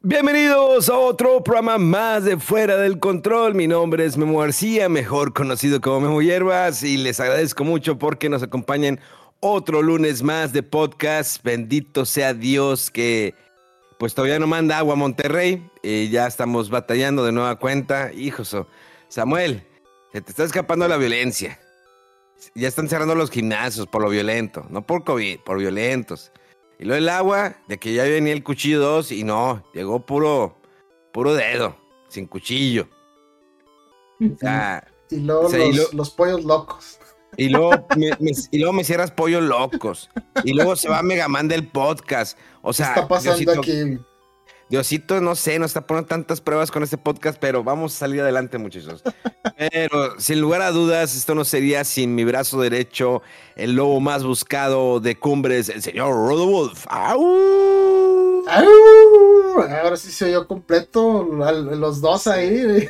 Bienvenidos a otro programa más de Fuera del Control. Mi nombre es Memo García, mejor conocido como Memo Hierbas, y les agradezco mucho porque nos acompañan otro lunes más de podcast. Bendito sea Dios que pues todavía no manda agua a Monterrey y ya estamos batallando de nueva cuenta. Hijos, Samuel, se te está escapando la violencia. Ya están cerrando los gimnasios por lo violento, no por COVID, por violentos. Y luego el agua, de que ya venía el cuchillo 2 y no, llegó puro, puro dedo, sin cuchillo. O sea, y luego, los, los, pollos locos. Y luego, me, y luego me cierras pollos locos. Y luego se va Megaman del podcast. O sea, ¿qué está pasando aquí? Diosito, no sé, no está poniendo tantas pruebas con este podcast, pero vamos a salir adelante, muchachos. Pero sin lugar a dudas, esto no sería sin mi brazo derecho, el lobo más buscado de cumbres, el señor Rodolfo. ¡Au! Ahora sí se oyó completo, los dos ahí. Sí,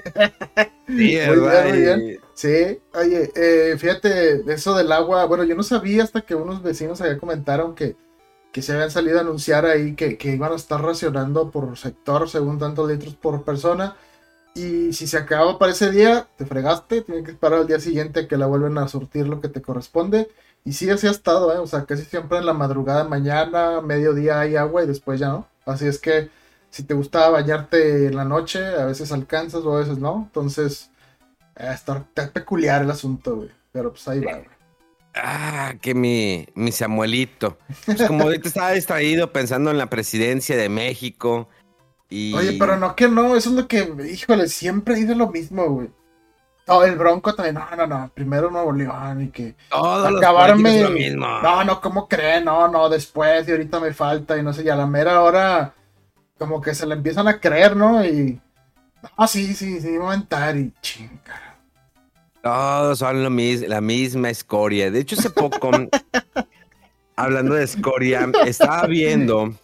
muy bien, muy bien. Sí, oye, eh, fíjate, eso del agua, bueno, yo no sabía hasta que unos vecinos allá comentaron que que se habían salido a anunciar ahí que, iban a estar racionando por sector según tantos litros por persona. Y si se acababa para ese día, te fregaste, tienes que esperar al día siguiente que la vuelven a surtir lo que te corresponde. Y sí, así ha estado, ¿eh? o sea, casi siempre en la madrugada, mañana, mediodía hay agua y después ya no. Así es que si te gustaba bañarte en la noche, a veces alcanzas o a veces no. Entonces, eh, está, peculiar el asunto, güey. Pero pues ahí va, güey. Ah, que mi, mi Samuelito. Pues como ahorita estaba distraído pensando en la presidencia de México. Y... Oye, pero no que no, eso es lo que, híjole, siempre he ido lo mismo, güey. No, el Bronco también, no, no, no, primero Nuevo León y que acabarme. Lo mismo. No, no, ¿cómo creen? No, no, después y ahorita me falta y no sé, y a la mera hora como que se le empiezan a creer, ¿no? Y. Ah, sí, sí, sí, momentar y chinga. Todos son lo la misma escoria. De hecho, hace poco, hablando de escoria, estaba viendo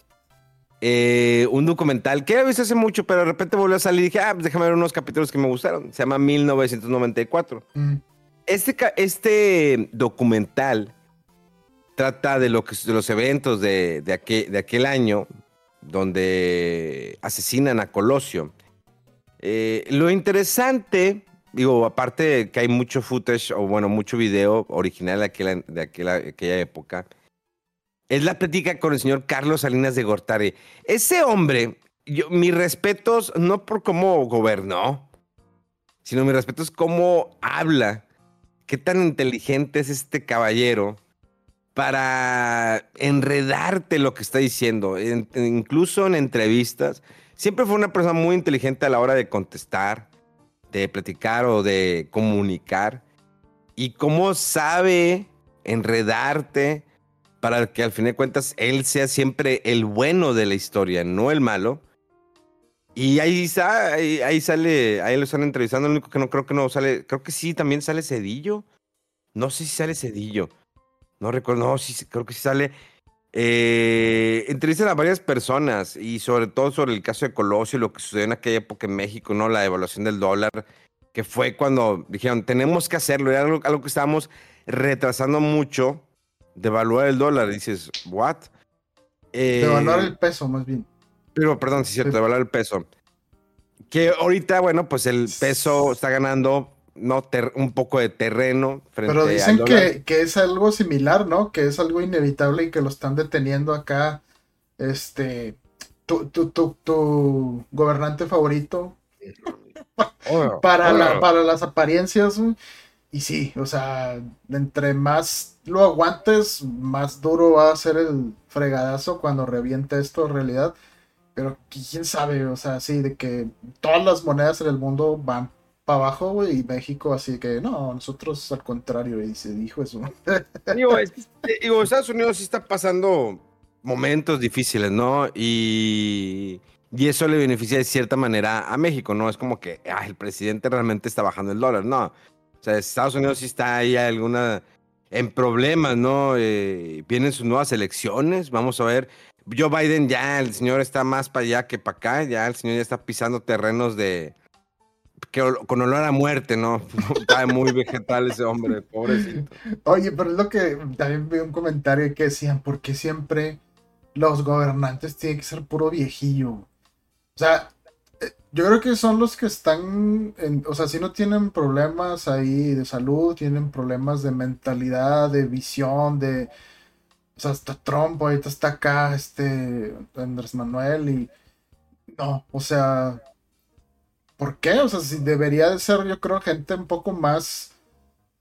eh, un documental que había visto hace mucho, pero de repente volvió a salir y dije, ah, pues déjame ver unos capítulos que me gustaron. Se llama 1994. Mm. Este, este documental trata de, lo que, de los eventos de, de, aquel, de aquel año donde asesinan a Colosio. Eh, lo interesante digo, aparte que hay mucho footage, o bueno, mucho video original de aquella, de aquella, época, es la plática con el señor Carlos Salinas de Gortari. Ese hombre, yo, mis respetos, no por cómo gobernó, sino mis respetos cómo habla, qué tan inteligente es este caballero para enredarte lo que está diciendo, incluso en entrevistas. Siempre fue una persona muy inteligente a la hora de contestar, de platicar o de comunicar y cómo sabe enredarte para que al fin de cuentas él sea siempre el bueno de la historia, no el malo. Y ahí, está, ahí, sale, ahí lo están entrevistando, lo único que no creo que no sale, creo que sí, también sale Cedillo. No sé si sale Cedillo. No recuerdo, no, sí, creo que sí sale. Eh, entrevistan a varias personas y sobre todo sobre el caso de Colosio y lo que sucedió en aquella época en México, ¿no? La devaluación del dólar, que fue cuando dijeron, tenemos que hacerlo, era algo, algo que estábamos retrasando mucho, devaluar el dólar. dices, ¿what? Eh, devaluar el peso, más bien. Pero, perdón, sí es cierto, devaluar el peso. Que ahorita, bueno, pues el peso está ganando no un poco de terreno frente Pero dicen que, que, es algo similar, ¿no? Que es algo inevitable y que lo están deteniendo acá. Este. Tu, tu, tu, tu gobernante favorito. para, para las apariencias. y sí, o sea, entre más lo aguantes, más duro va a ser el fregadazo cuando reviente esto en realidad. Pero quién sabe, o sea, sí, de que todas las monedas en el mundo van para abajo, güey, y México, así que no, nosotros al contrario, y se dijo eso. digo, Estados Unidos sí está pasando momentos difíciles, ¿no? Y, y, eso le beneficia de cierta manera a México, ¿no? Es como que el presidente realmente está bajando el dólar, no. O sea, Estados Unidos sí está ahí alguna en problemas, ¿no? Eh, vienen sus nuevas elecciones, vamos a ver. Joe Biden ya, el señor está más para allá que para acá, ya el señor ya está pisando terrenos de que con olor a muerte, ¿no? Está muy vegetal ese hombre, pobrecito. Oye, pero es lo que también vi un comentario que decían, ¿por qué siempre los gobernantes tienen que ser puro viejillo? O sea, eh, yo creo que son los que están, o sea, si no tienen problemas ahí de salud, tienen problemas de mentalidad, de visión, de o sea, hasta Trump ahorita está acá, este, Andrés Manuel y... No, o sea, ¿por qué? O sea, si debería de ser, yo creo, gente un poco más,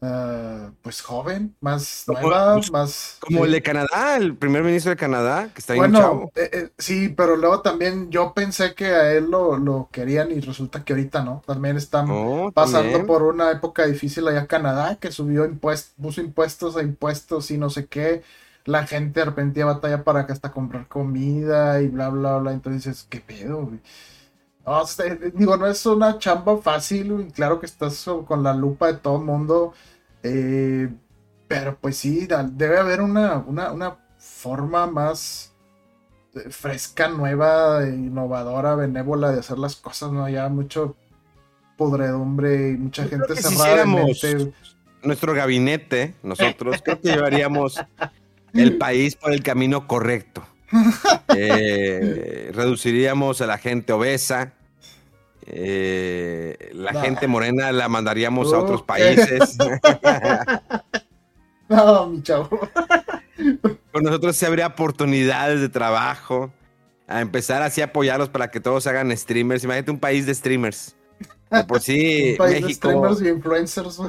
uh, pues joven, más nueva, pues, más... Como el de Canadá, el primer ministro de Canadá, que está ahí Bueno, eh, eh, sí, pero luego también yo pensé que a él lo, lo querían y resulta que ahorita no. También están oh, pasando por una época difícil allá en Canadá, que subió impuestos, puso impuestos a impuestos y no sé qué la gente de repente batalla para que hasta comprar comida y bla, bla, bla. Entonces dices, ¿qué pedo, güey? Digo, no es una chamba fácil, claro que estás con la lupa de todo el mundo, eh, pero pues sí, debe haber una, una, forma más eh, fresca, nueva, innovadora, benévola de hacer las cosas, ¿no? Ya mucho podredumbre y mucha gente cerrada. nuestro gabinete, nosotros, creo que llevaríamos el país por el camino correcto. Eh, reduciríamos a la gente obesa. Eh, la gente morena la mandaríamos a otros países. no, mi chavo. Con nosotros se habría oportunidades de trabajo. A empezar así a apoyarlos para que todos hagan streamers. Imagínate un país de streamers. por sí, un país de streamers y influencers.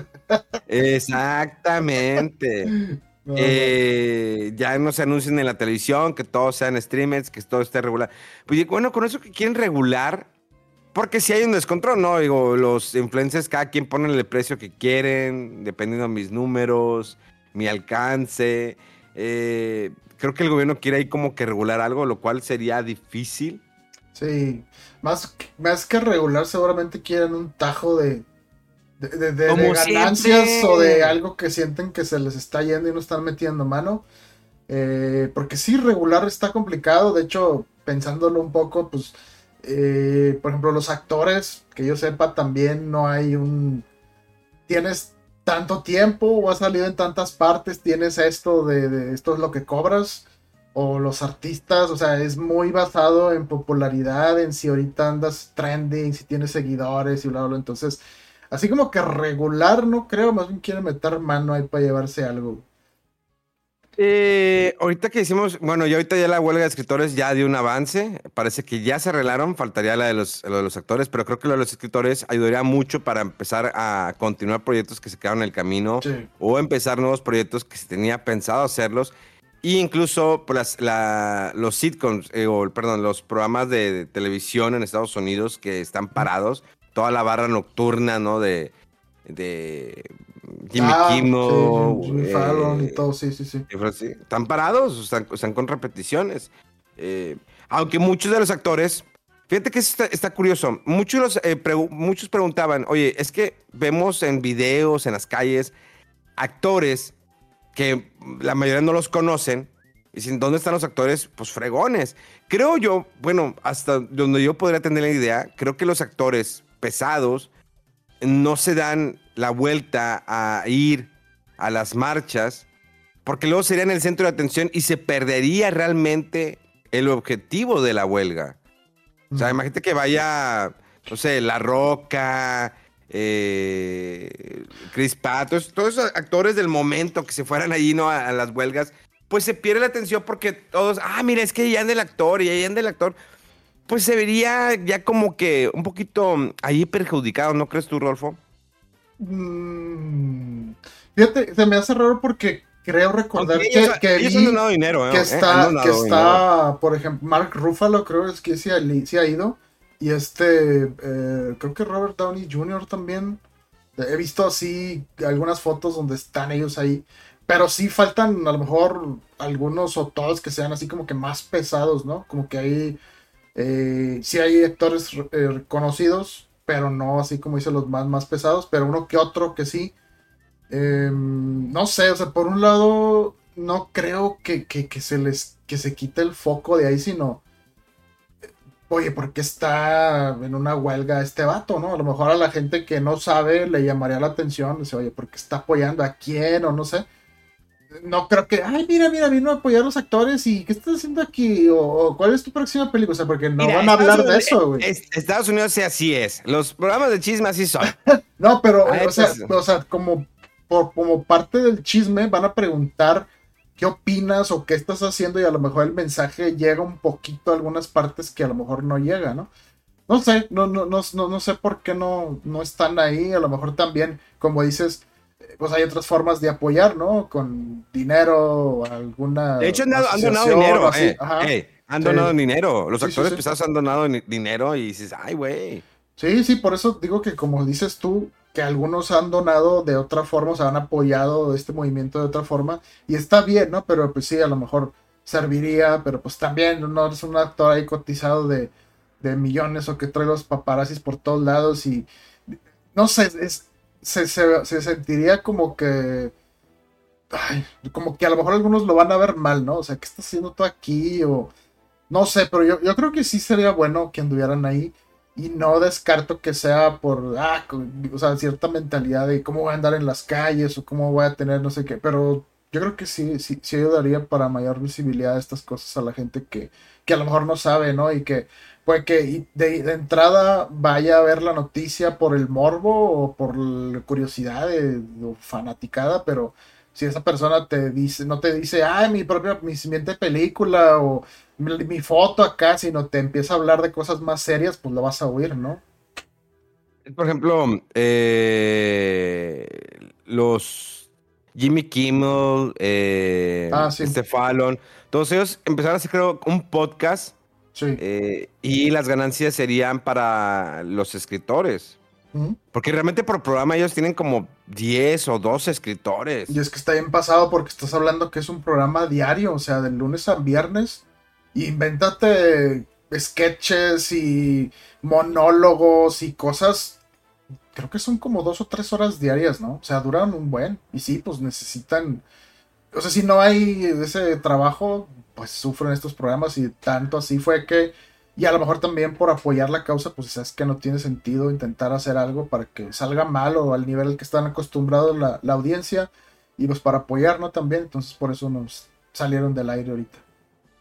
Exactamente. Eh, ya no se anuncien en la televisión, que todos sean streamers, que todo esté regular. Pues bueno, con eso que quieren regular, porque si hay un descontrol, ¿no? Digo, los influencers, cada quien pone el precio que quieren, dependiendo de mis números, mi alcance. Eh, creo que el gobierno quiere ahí como que regular algo, lo cual sería difícil. Sí, más, más que regular, seguramente quieren un tajo de de, ganancias o de algo que sienten que se les está yendo y no están metiendo mano. Eh, porque sí, regular está complicado. De hecho, pensándolo un poco, pues, eh, por ejemplo, los actores, que yo sepa, también no hay un... Tienes tanto tiempo o has salido en tantas partes, tienes esto de, esto es lo que cobras. O los artistas, o sea, es muy basado en popularidad, en si ahorita andas trending, si tienes seguidores y bla, bla. Entonces, Así como que regular, no creo, más bien quiere meter mano ahí para llevarse algo. Eh, ahorita que hicimos, bueno, ya ahorita ya la huelga de escritores ya dio un avance, parece que ya se arreglaron, faltaría la de los, lo de los actores, pero creo que lo de los escritores ayudaría mucho para empezar a continuar proyectos que se quedaron en el camino o empezar nuevos proyectos que se tenía pensado hacerlos. E incluso pues, los sitcoms, eh, o perdón, los programas de televisión en Estados Unidos que están parados, toda la barra nocturna, ¿no? De, de Jimmy ah, Kimmel. Jimmy Fallon y eh, todo, sí, sí, sí. Están parados, están, están con repeticiones. Eh, aunque muchos de los actores, fíjate que está, está curioso, muchos, eh, muchos preguntaban, oye, es que vemos en videos, en las calles, actores que la mayoría no los conocen, y dicen, ¿dónde están los actores? Pues fregones. Creo yo, bueno, hasta donde yo podría tener la idea, creo que los actores pesados no se dan la vuelta a ir a las marchas, porque luego serían el centro de atención y se perdería realmente el objetivo de la huelga. O sea, imagínate que vaya, no sé, La Roca, eh, Chris Patos, todos esos actores del momento que se fueran allí ¿no? a, las huelgas, pues se pierde la atención porque todos, ah, mira, es que ya anda el actor y ahí anda el actor pues se vería ya como que un poquito ahí perjudicado, ¿no crees tú, Rolfo? Mm, fíjate, se me hace raro porque creo recordar que, ellos- que ellos vi han donado dinero, ¿eh? que está, que está, por ejemplo, Mark Ruffalo creo es que sí ha, li- sí ha ido. Y este, eh, creo que Robert Downey Jr. también. He visto así algunas fotos donde están ellos ahí. Pero sí faltan a lo mejor algunos o todos que sean así como que más pesados, ¿no? Como que hay, eh, sí hay actores eh, conocidos, pero no así como dice los más, más pesados, pero uno que otro que sí. Eh, no sé, o sea, por un lado, no creo que, que- que se les que se quite el foco de ahí, sino. eh, Oye, ¿por qué está en una huelga este vato, no? A lo mejor a la gente que no sabe le llamaría la atención. Dice, oye, ¿por qué está apoyando a quién? O no sé. No creo que, ay, mira, mira, vino a apoyar a los actores y ¿qué estás haciendo aquí? O, o, ¿cuál es tu próxima película? O sea, porque no Mira, van a hablar Estados de eso, güey. es- Estados Unidos sí así es. Los programas de chisme así son. No, pero, Ah, o, sea, o sea, como, por, como parte del chisme, van a preguntar qué opinas o qué estás haciendo, y a lo mejor el mensaje llega un poquito a algunas partes que a lo mejor no llega, ¿no? No sé, no, no, no, no, no sé por qué no, no están ahí. A lo mejor también, como dices, pues hay otras formas de apoyar, ¿no? Con dinero alguna. De hecho, han, dado- han donado dinero. eh. Ey, han Sí. donado dinero. Los Sí, sí, actores sí. pesados han donado dinero y dices, ay, güey. Sí, sí, por eso digo que como dices tú, que algunos han donado de otra forma, o sea, han apoyado este movimiento de otra forma, y está bien, ¿no? Pero pues sí, a lo mejor serviría, pero pues también no eres un actor ahí cotizado de, de millones o que trae los paparazzis por todos lados y no sé, es, se, se, se sentiría como que... como que a lo mejor algunos lo van a ver mal, ¿no? O sea, ¿qué estás haciendo tú aquí? O no sé, pero yo, yo creo que sí sería bueno que anduvieran ahí. Y no descarto que sea por, ah, o sea, cierta mentalidad de cómo voy a andar en las calles o cómo voy a tener no sé qué. Pero yo creo que sí, sí, sí ayudaría para mayor visibilidad de estas cosas a la gente que, que a lo mejor no sabe, ¿no? Y que puede que de, de entrada vaya a ver la noticia por el morbo o por la curiosidad de- o fanaticada, pero si esa persona te dice, no te dice, ah, mi propia, mi siguiente película o mi, mi foto acá, sino te empieza a hablar de cosas más serias, pues lo vas a oír, ¿no? Por ejemplo, eh, los Jimmy Kimmel, eh, Ah, sí. todos ellos empezaron a hacer, creo, un podcast Sí. eh, y las ganancias serían para los escritores. Porque realmente por programa ellos tienen como 10 o 12 escritores. Y es que está bien pasado porque estás hablando que es un programa diario, o sea, de lunes a viernes. Invéntate sketches y monólogos y cosas. Creo que son como dos o tres horas diarias, ¿no? O sea, duran un buen. Y sí, pues necesitan. O sea, si no hay ese trabajo, pues sufren estos programas y tanto así fue que. Y a lo mejor también por apoyar la causa, pues es que no tiene sentido intentar hacer algo para que salga mal o al nivel al que están acostumbrados la, la audiencia. Y pues para apoyarnos también, entonces por eso nos salieron del aire ahorita.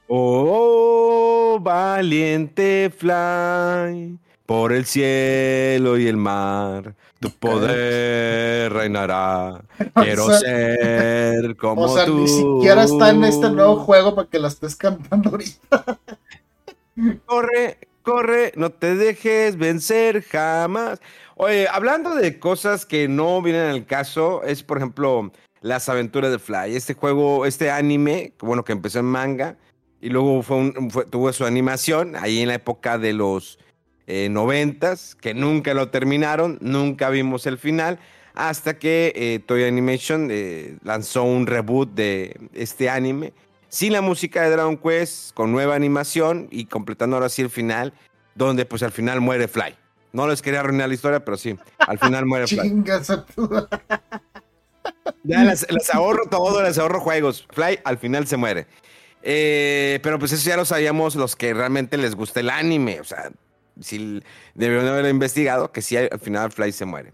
Oh, valiente fly por el cielo y el mar, tu poder reinará. Quiero O sea- ser como O sea, tú. ni siquiera está en este nuevo juego para que la estés cantando ahorita. Corre, corre, no te dejes vencer jamás. Oye, hablando de cosas que no vienen al caso, es por ejemplo las aventuras de Fly. Este juego, este anime, bueno, que empezó en manga y luego fue un- fue- tuvo su animación ahí en la época de los eh, noventas, que nunca lo terminaron, nunca vimos el final, hasta que eh, Toy Animation eh, lanzó un reboot de este anime sin la música de Dragon Quest, con nueva animación y completando ahora sí el final, donde pues al final muere Fly. No les quería arruinar la historia, pero sí, al final muere Fly. Chingas a tu- Ya les, les ahorro todo, les ahorro juegos. Fly al final se muere. Eh, pero pues eso ya lo sabíamos los que realmente les gusta el anime. O sea, si debieron haber investigado que sí, al final Fly se muere.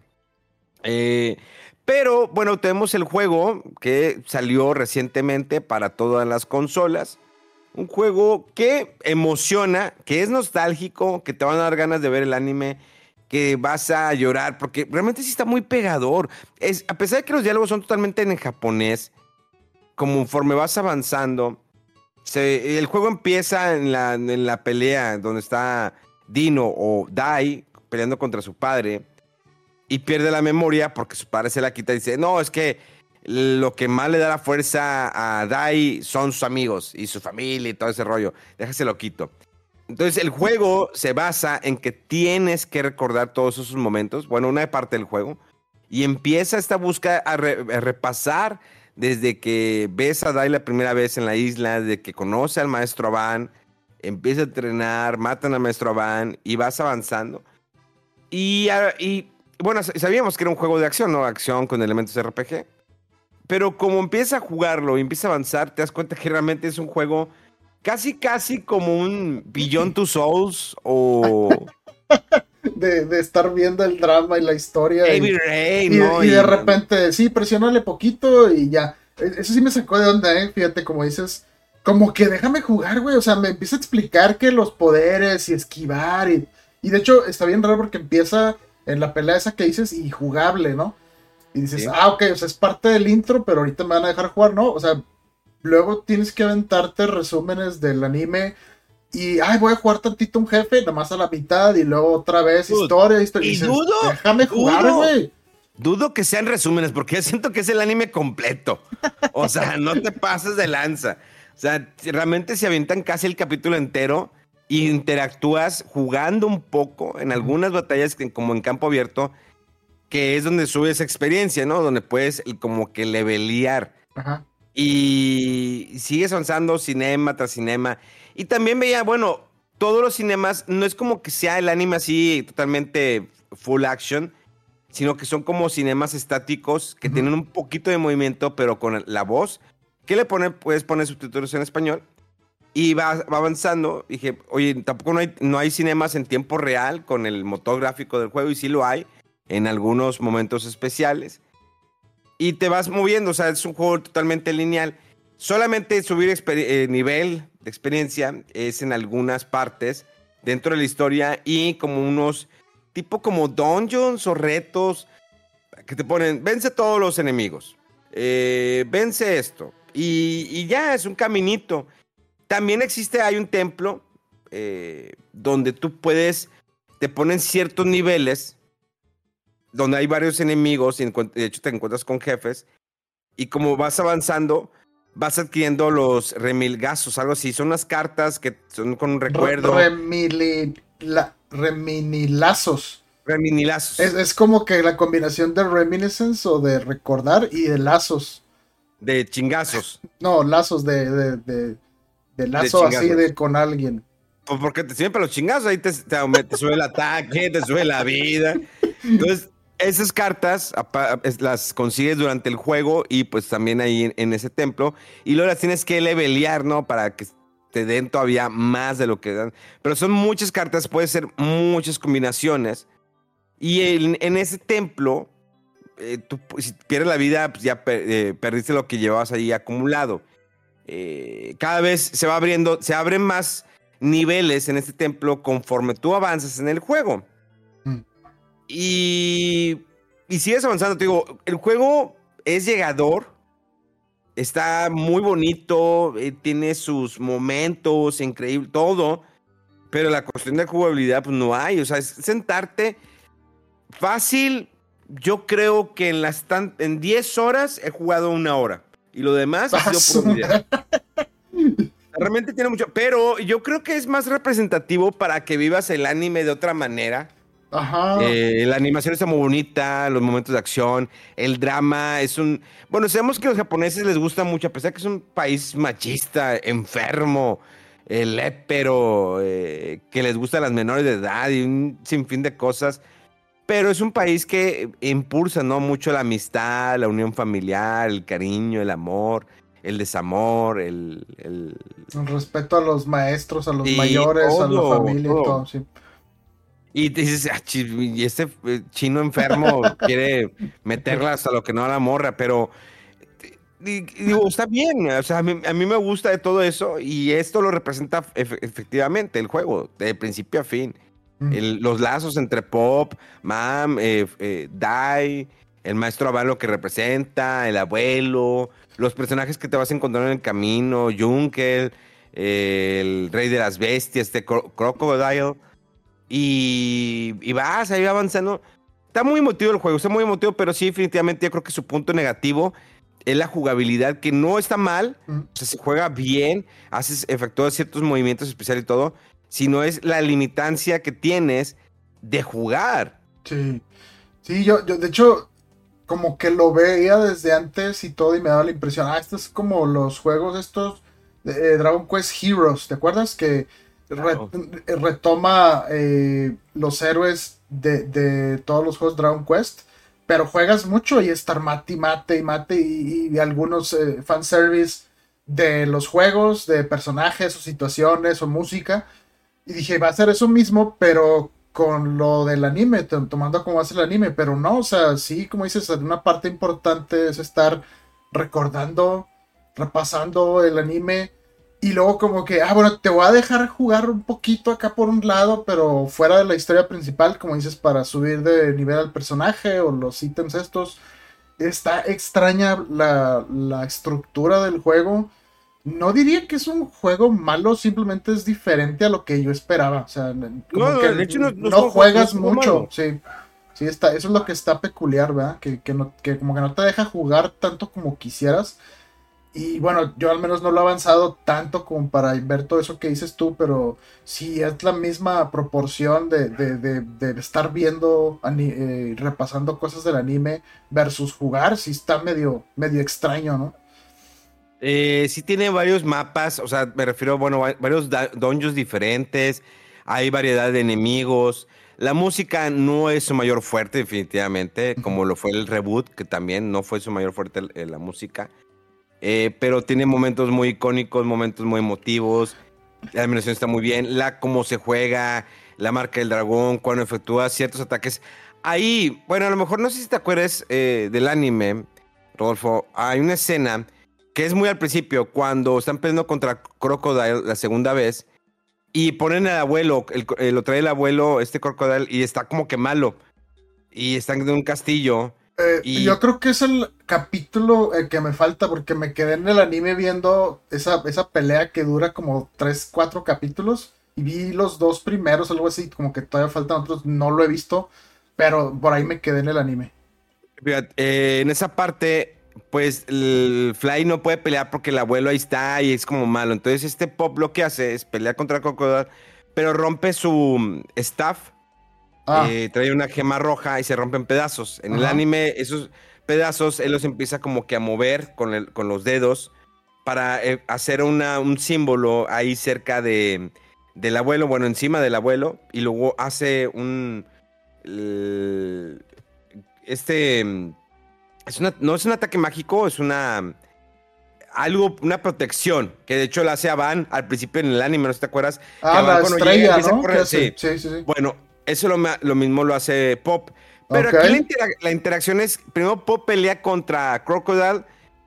Eh, pero bueno, tenemos el juego que salió recientemente para todas las consolas. Un juego que emociona, que es nostálgico, que te van a dar ganas de ver el anime, que vas a llorar, porque realmente sí está muy pegador. Es, a pesar de que los diálogos son totalmente en japonés, conforme vas avanzando, el juego empieza en la, en la pelea donde está Dino o Dai peleando contra su padre. y pierde la memoria porque su padre se la quita y dice, no, es que lo que más le da la fuerza a Dai son sus amigos y su familia y todo ese rollo. Déjase lo quito. Entonces el juego se basa en que tienes que recordar todos esos momentos, bueno, una parte del juego, y empieza esta búsqueda a, repasar desde que ves a Dai la primera vez en la isla, de que conoce al maestro Aban, empieza a entrenar, matan al maestro Aban y vas avanzando. Y, y bueno, sabíamos que era un juego de acción, ¿no? Acción con elementos RPG. Pero como empieza a jugarlo y empieza a avanzar, te das cuenta que realmente es un juego casi, casi como un Beyond Two Souls o... de, estar viendo el drama y la historia. y, y, de repente, sí, presionale poquito y ya. E, eso sí me sacó de onda, ¿eh? Fíjate, como dices, como que déjame jugar, güey. O sea, me empieza a explicar que los poderes y esquivar y... Y de hecho, está bien raro porque empieza en la pelea esa que dices y jugable, ¿no? Y dices, ah, ok, o sea, es parte del intro, pero ahorita me van a dejar jugar, ¿no? O sea, luego tienes que aventarte resúmenes del anime y, ay, voy a jugar tantito un jefe, nada más a la mitad y luego otra vez historia, historia. Y, dudo, déjame jugar, güey. Dudo que sean resúmenes, porque yo siento que es el anime completo. O sea, no te pases de lanza. O sea, realmente se avientan casi el capítulo entero interactúas jugando un poco en algunas batallas como en campo abierto, que es donde subes experiencia, ¿no? Donde puedes como que levelear. Y sigues avanzando cinema tras cinema. Y también veía, bueno, todos los cinemas, no es como que sea el anime así totalmente full action, sino que son como cinemas estáticos que tienen un poquito de movimiento, pero con la voz. ¿Qué le pone? Puedes poner subtítulos en español y va, avanzando. Dije, oye, tampoco no hay, no hay cinemas en tiempo real con el motor gráfico del juego, y sí lo hay en algunos momentos especiales. Y te vas moviendo, o sea, es un juego totalmente lineal. Solamente subir eh, nivel de experiencia es en algunas partes dentro de la historia y como unos tipo como dungeons o retos que te ponen, vence todos los enemigos, eh, vence esto. Y, y ya es un caminito. También existe, hay un templo eh, donde tú puedes, te ponen ciertos niveles, donde hay varios enemigos, y de hecho te encuentras con jefes, y como vas avanzando, vas adquiriendo los remilgazos, algo así. Son unas cartas que son con un recuerdo. reminilazos. Reminilazos. Es, es, como que la combinación de reminiscence o de recordar y de lazos. De chingazos. No, lazos de de lazo así de con alguien. Pues porque te sirven para los chingazos, ahí te, sube el ataque, te sube la vida. Entonces, esas cartas las consigues durante el juego y pues también ahí en, ese templo. Y luego las tienes que levelear, ¿no? Para que te den todavía más de lo que dan. Pero son muchas cartas, puede ser muchas combinaciones. Y en, ese templo, eh, tú, si pierdes la vida, pues ya eh, perdiste lo que llevabas ahí acumulado. Eh, cada vez se va abriendo, se abren más niveles en este templo conforme tú avanzas en el juego. Mm. Y, y sigues avanzando, te digo, el juego es llegador, está muy bonito, eh, tiene sus momentos, increíble, todo, pero la cuestión de jugabilidad, pues no hay, o sea, es sentarte fácil. Yo creo que en las en 10 horas he jugado una hora. Y lo demás ha sido por Realmente tiene mucho. Pero yo creo que es más representativo para que vivas el anime de otra manera. Ajá. Eh, la animación está muy bonita, los momentos de acción, el drama es un. Bueno, sabemos que a los japoneses les gusta mucho, a pesar que es un país machista, enfermo, el épero, eh, que les gustan las menores de edad y un sinfín de cosas pero es un país que impulsa ¿no? mucho la amistad, la unión familiar, el cariño, el amor, el desamor, el... El, respeto a los maestros, a los mayores, a la familia y todo, sí. Y te dices, ah, y este eh, chino enfermo quiere meterla hasta lo que no a la morra, pero digo, está bien, o sea, a mí, a mí, me gusta de todo eso y esto lo representa efectivamente el juego, de principio a fin los lazos entre Pop, Mam, eh, eh, Dai, el maestro Avalo que representa, el abuelo, los personajes que te vas a encontrar en el camino, Junkel, el rey de las bestias, este Crocodile. Y, y vas ahí avanzando. está muy emotivo el juego, está muy emotivo, pero sí, definitivamente yo creo que su punto negativo es la jugabilidad, que no está mal, Mm. o sea, se juega bien, haces, efectúas ciertos movimientos especiales y todo, sino es la limitancia que tienes de jugar. Sí. Sí, yo, yo de hecho, como que lo veía desde antes y todo, y me daba la impresión, ah, esto es como los juegos estos de eh, Dragon Quest Heroes, ¿te acuerdas? Que Claro. retoma eh, los héroes de, de todos los juegos Dragon Quest, pero juegas mucho y estar mate y mate y mate y, y algunos eh, fanservice de los juegos, de personajes o situaciones o música. Y dije, va a ser eso mismo, pero con lo del anime, to- tomando como hace el anime, pero no, o sea, sí, como dices, una parte importante es estar recordando, repasando el anime y luego como que, ah, bueno, te voy a dejar jugar un poquito acá por un lado, pero fuera de la historia principal, como dices, para subir de nivel al personaje o los ítems estos. Está extraña la, la estructura del juego. No diría que es un juego malo, simplemente es diferente a lo que yo esperaba. O sea, como No, que de hecho no- no es no un juego- juegas mucho. Sí, sí está, eso es lo que está peculiar, ¿verdad? Que, que, no, que como que no te deja jugar tanto como quisieras. Y bueno, yo al menos no lo he avanzado tanto como para ver todo eso que dices tú, pero sí es la misma proporción de, de, de, de estar viendo, eh, repasando cosas del anime versus jugar, sí está medio, medio extraño, ¿no? Eh, sí tiene varios mapas, o sea, me refiero, bueno, va- varios dungeons diferentes, hay variedad de enemigos. La música no es su mayor fuerte, definitivamente, como lo fue el reboot, que también no fue su mayor fuerte eh, la música. Eh, pero tiene momentos muy icónicos, momentos muy emotivos. La animación está muy bien. La cómo se juega, la marca del dragón, cuando efectúa ciertos ataques. Ahí, bueno, a lo mejor no sé si te acuerdas eh, del anime, Rodolfo. Hay una escena que es muy al principio, cuando están peleando contra Crocodile la segunda vez y ponen al abuelo, el- eh, lo trae el abuelo, este Crocodile, y está como que malo. Y están en un castillo. Eh, Y- Yo creo que es el capítulo eh, que me falta porque me quedé en el anime viendo esa, esa pelea que dura como 3, 4 capítulos y vi los dos primeros, algo así, como que todavía faltan otros, no lo he visto, pero por ahí me quedé en el anime. Eh, en esa parte, pues el Fly no puede pelear porque el abuelo ahí está y es como malo. Entonces este Pop lo que hace es pelear contra Crocodile, pero rompe su mm, staff, Ah, eh, trae una gema roja y se rompe en pedazos. En el anime, esos pedazos él los empieza como que a mover con, el- con los dedos para eh, hacer una, un símbolo ahí cerca de, del abuelo, bueno, encima del abuelo, y luego hace un... el- este... Es una- no es un ataque mágico, es una... Algo, una protección, que de hecho la hace a Van al principio en el anime, ¿no te acuerdas? ah, la estrella, llega ¿no? correr, sí. Sí, sí. Bueno, eso lo, mismo lo hace Pop. Pero aquí la, la interacción es, primero Pop pelea contra Crocodile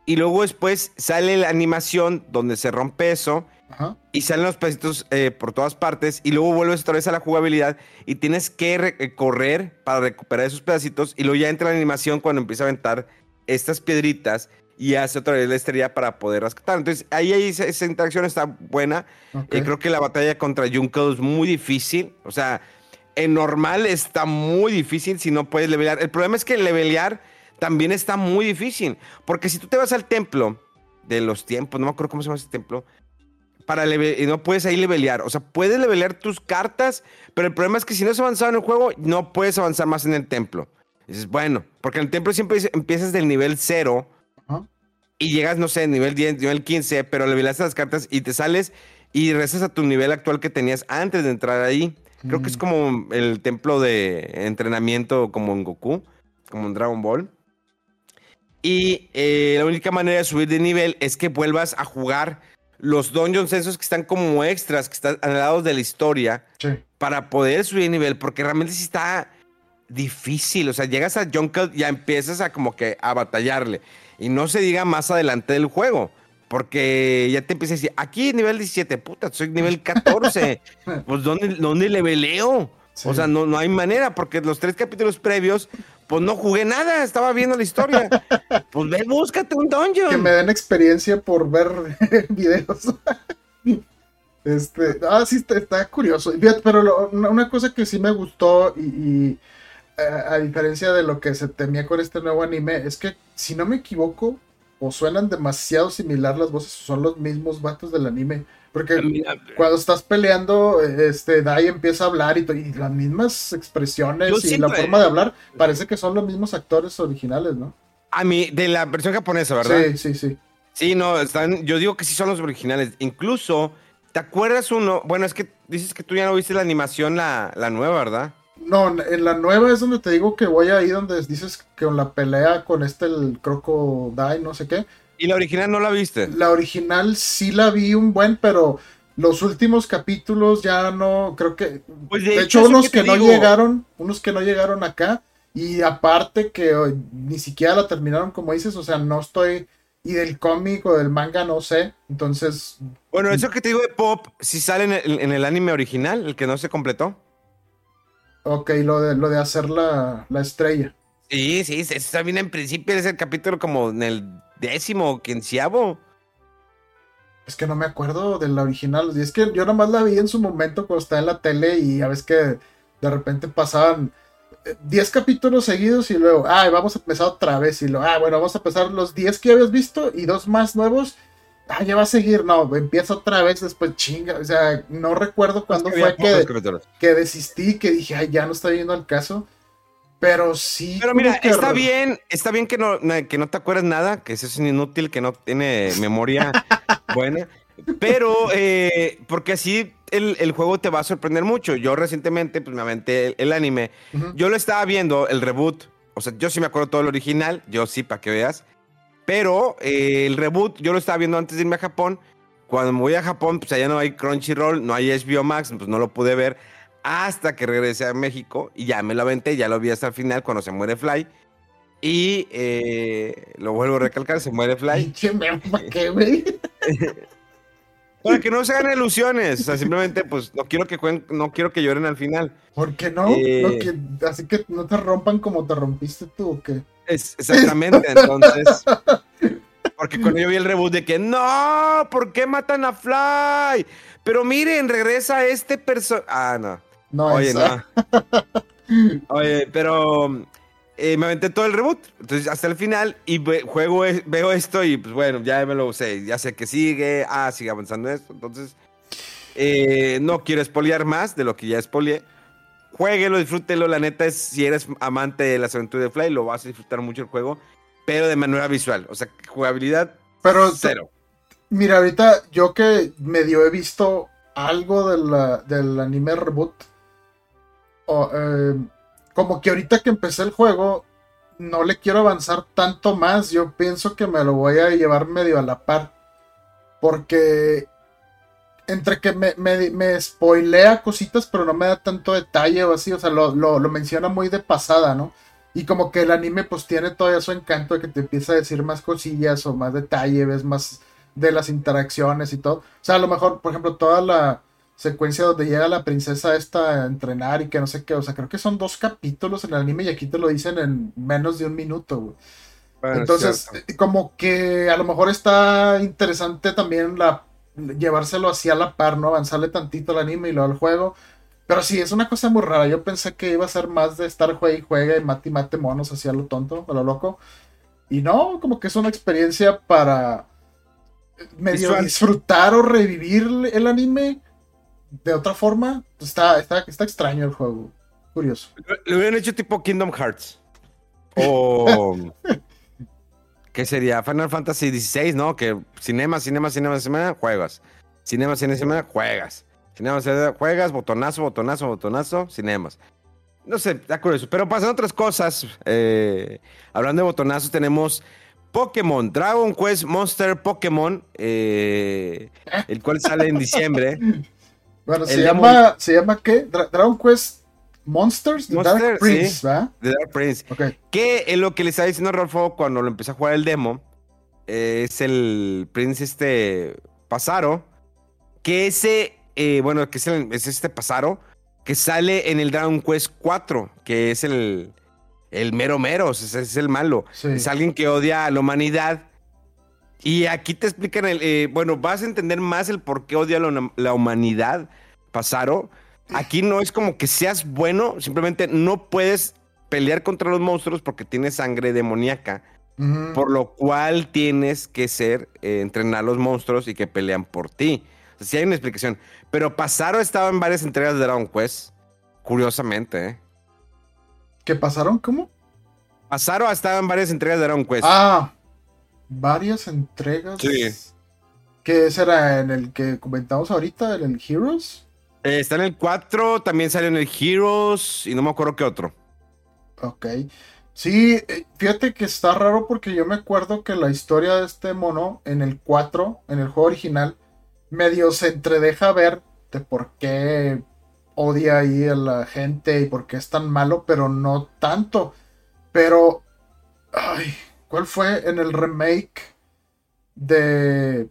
y luego después sale la animación donde se rompe eso Ajá. y salen los pedacitos eh, por todas partes y luego vuelves otra vez a la jugabilidad y tienes que eh, correr para recuperar esos pedacitos y luego ya entra la animación cuando empieza a aventar estas piedritas y hace otra vez la estrella para poder rescatar. Entonces ahí, ahí esa, esa interacción está buena. ok. Eh, creo que la batalla contra Junko es muy difícil. O sea, en normal está muy difícil si no puedes levelear. El problema es que levelear también está muy difícil. Porque si tú te vas al templo de los tiempos, no me acuerdo cómo se llama ese templo, para y no puedes ahí levelear. O sea, puedes levelear tus cartas, pero el problema es que si no has avanzado en el juego, no puedes avanzar más en el templo. dices, bueno, porque en el templo siempre empiezas del nivel 0 Ajá. y llegas, no sé, nivel 10, nivel 15, pero levelaste las cartas y te sales y regresas a tu nivel actual que tenías antes de entrar ahí. Creo que es Mm. como el templo de entrenamiento como en Goku, como en Dragon Ball. Y eh, la única manera de subir de nivel es que vuelvas a jugar los dungeons esos que están como extras, que están al lado de la historia, Sí. para poder subir nivel, porque realmente sí está difícil. O sea, llegas a Jungle y ya empiezas a como que a batallarle. Y no se diga más adelante del juego. Porque ya te empieza a decir, aquí nivel 17, puta, soy nivel 14. pues ¿dónde, dónde leveleo? Sí. O sea, no, no hay manera, porque los tres capítulos previos, pues no jugué nada, estaba viendo la historia. pues ve, búscate un dungeon. que me den experiencia por ver videos. Este, ah, sí, está, está curioso. Pero lo- una, una cosa que sí me gustó y, y a, a diferencia de lo que se temía con este nuevo anime, es que, si no me equivoco, o suenan demasiado similar las voces, o son los mismos vatos del anime. Porque cuando estás peleando, este Dai empieza a hablar y, las mismas expresiones Yo y siento, la forma de hablar, parece que son los mismos actores originales, ¿no? A mí, de la versión japonesa, ¿verdad? Sí, sí, sí. Sí, no, están, yo digo que sí son los originales. Incluso, ¿te acuerdas uno? Bueno, es que dices que tú ya no viste la animación, la, la nueva, ¿verdad? No, en la nueva es donde te digo que voy ahí donde dices que con la pelea con este el Crocodile, no sé qué. Y la original no la viste. La original sí la vi un buen, pero los últimos capítulos ya no, creo que... Pues De, de, hecho, unos que no digo. llegaron, unos que no llegaron acá, y aparte que eh, ni siquiera la terminaron como dices, o sea, no estoy... Y del cómic o del manga no sé, entonces... Bueno, eso que te digo de Pop, si sale en el, en el anime original, el que no se completó. Ok, lo de, lo de hacer la, la estrella. Sí, sí, eso está bien en principio, es el capítulo como en el décimo o quinceavo. Es que no me acuerdo de la original. Y es que yo nomás la vi en su momento cuando estaba en la tele y a veces que de repente pasaban eh, 10 capítulos seguidos y luego, ah, vamos a empezar otra vez. Y luego, ah, bueno, vamos a empezar los 10 que habías visto y dos más nuevos. Ah, ya va a seguir. No, empieza otra vez después, chinga. O sea, no recuerdo cuándo Es que había fue que, que desistí, que dije, ay, ya no está yendo al caso. Pero sí. Pero mira, que está bien, está bien que no, que no te acuerdes nada, que eso es un inútil, que no tiene memoria buena. Pero, eh, porque así el, el juego te va a sorprender mucho. Yo recientemente, pues me aventé el, el anime. Yo lo estaba viendo, el reboot. O sea, yo sí me acuerdo todo el original, yo sí, para que veas. Pero eh, el reboot, yo lo estaba viendo antes de irme a Japón. Cuando me voy a Japón, pues allá no hay Crunchyroll, no hay HBO Max, pues no lo pude ver hasta que regresé a México y ya me lo aventé, ya lo vi hasta el final cuando se muere Fly. Y eh, lo vuelvo a recalcar, se muere Fly. ¿para que no se hagan ilusiones. O sea, simplemente, pues, no quiero que jueguen, no quiero que lloren al final. ¿Por qué no? Eh. No, que- así que no te rompan como te rompiste tú, ¿o qué? Es, exactamente, entonces. Porque cuando yo vi el reboot de que, no, ¿por qué matan a Fly? Pero miren, regresa este personaje. Ah, no. No, Oye, esa- no. Oye, pero eh, me aventé todo el reboot. Entonces, hasta el final y ve- juego, es- veo esto y pues bueno, ya me lo sé. Ya sé que sigue. Ah, sigue avanzando esto. Entonces, eh, no quiero espolear más de lo que ya espoleé. Jueguelo, disfrútelo. La neta es, si eres amante de las aventuras de Fly, lo vas a disfrutar mucho el juego, pero de manera visual. O sea, jugabilidad Pero cero. Mira, ahorita yo que medio he visto algo de la- del anime reboot, eh, como que ahorita que empecé el juego, no le quiero avanzar tanto más. Yo pienso que me lo voy a llevar medio a la par. Porque entre que me, me, me spoilea cositas, pero no me da tanto detalle o así, o sea, lo, lo, lo menciona muy de pasada, ¿no? Y como que el anime pues tiene todavía su encanto de que te empieza a decir más cosillas o más detalle, ves más de las interacciones y todo. O sea, a lo mejor, por ejemplo, toda la secuencia donde llega la princesa esta a entrenar y que no sé qué, o sea, creo que son dos capítulos en el anime y aquí te lo dicen en menos de un minuto, güey. Bueno, es Entonces, como que a lo mejor está interesante también la llevárselo así a la par, ¿no? Avanzarle tantito al anime y luego al juego. Pero sí, es una cosa muy rara. Yo pensé que iba a ser más de estar juegue y juegue y mate y mate monos así a lo tonto, a lo loco. Y no, como que es una experiencia para medio disfrutar o revivir el anime de otra forma. Está, está, está extraño el juego. Curioso. Le hubieran hecho tipo Kingdom Hearts. O. ¿Qué sería? Final Fantasy XVI, ¿no? Que cinema, cinema, cinema, cinema, juegas. Cinema, cinema, cinema, juegas. Cinema, cinema, juegas, botonazo, botonazo, botonazo, cinemas. No sé, está curioso. Pero pasan otras cosas. eh, hablando de botonazos, tenemos Pokémon, Dragon Quest Monster Pokémon, eh, el cual sale en diciembre. Bueno, se llama, ¿se llama qué? Dra- Dragon Quest Monsters The Monster, Dark Prince, sí. ¿verdad? The Dark Prince. Ok. Que es lo que le estaba diciendo a Rolfo cuando lo empecé a jugar el demo. eh, es el Prince este Pasaro. Que ese, eh, bueno, que es, el- es este Pasaro. Que sale en el Dragon Quest 4. Que es el, el mero mero. sea, es el malo. Sí. Es alguien que odia a la humanidad. Y aquí te explican el. eh, bueno, vas a entender más el por qué odia la, la humanidad, Pasaro. Aquí no es como que seas bueno, simplemente no puedes pelear contra los monstruos porque tienes sangre demoníaca. Por lo cual tienes que ser, eh, entrenar a los monstruos y que pelean por ti. O sea, sí hay una explicación. Pero Pasaro estaba en varias entregas de Dragon Quest. Curiosamente, ¿eh? ¿Qué pasaron? ¿Cómo? Pasaro estaba en varias entregas de Dragon Quest. Ah, varias entregas. Sí. ¿Qué será en el que comentamos ahorita? ¿En el Heroes? Eh, está en el 4, también salió en el Heroes y no me acuerdo qué otro. Ok. Sí, eh, fíjate que está raro porque yo me acuerdo que la historia de este mono en el 4, en el juego original, medio se entredeja ver de por qué odia ahí a la gente y por qué es tan malo, pero no tanto. Pero, ay, ¿cuál fue en el remake de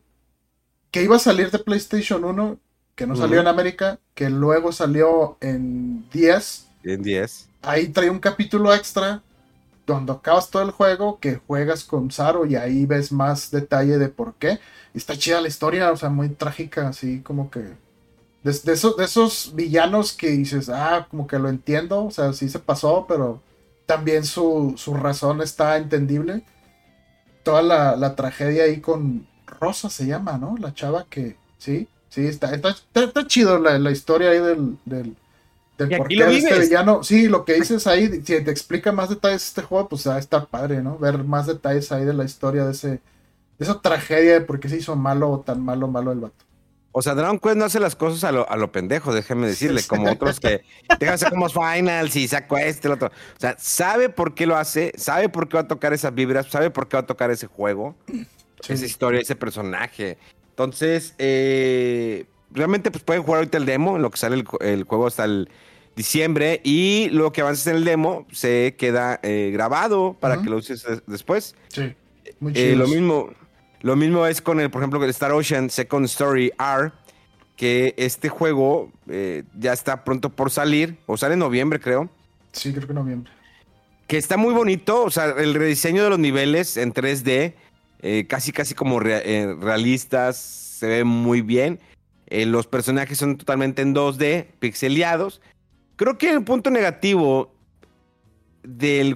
que iba a salir de PlayStation 1, que no salió en América, que luego salió en 10? En 10. ahí trae un capítulo extra donde acabas todo el juego que juegas con Saro y ahí ves más detalle de por qué. Y está chida la historia, o sea, muy trágica, así como que... De, de esos, de esos villanos que dices, ah, como que lo entiendo, o sea, sí se pasó, pero también su, su razón está entendible. Toda la, la tragedia ahí con Rosa se llama, ¿no? La chava que, sí, sí, está, está, está, está chido la, la historia ahí del, del, del Y por qué este villano. Sí, lo que dices ahí, si te explica más detalles de este juego, pues va a estar padre, ¿no? Ver más detalles ahí de la historia de ese, de esa tragedia de por qué se hizo malo o tan malo, malo el vato. O sea, Dragon Quest no hace las cosas a lo, a lo pendejo, déjeme decirle, como otros que hacer como finals y saco este, el otro. O sea, sabe por qué lo hace, sabe por qué va a tocar esas vibras, sabe por qué va a tocar ese juego, Sí. esa historia, ese personaje. Entonces, eh, realmente pues pueden jugar ahorita el demo, en lo que sale el, el juego hasta el diciembre, y lo que avances en el demo se queda eh, grabado para que lo uses des- después. Sí, muy Eh, lo mismo, lo mismo es con el, por ejemplo, el Star Ocean Second Story R, que este juego eh, ya está pronto por salir, o sale en noviembre, creo. Sí, creo que noviembre. Que está muy bonito, o sea, el rediseño de los niveles en 3D, eh, casi casi como eh, realistas, se ve muy bien. Eh, los personajes son totalmente en 2D, pixeleados. Creo que el punto negativo del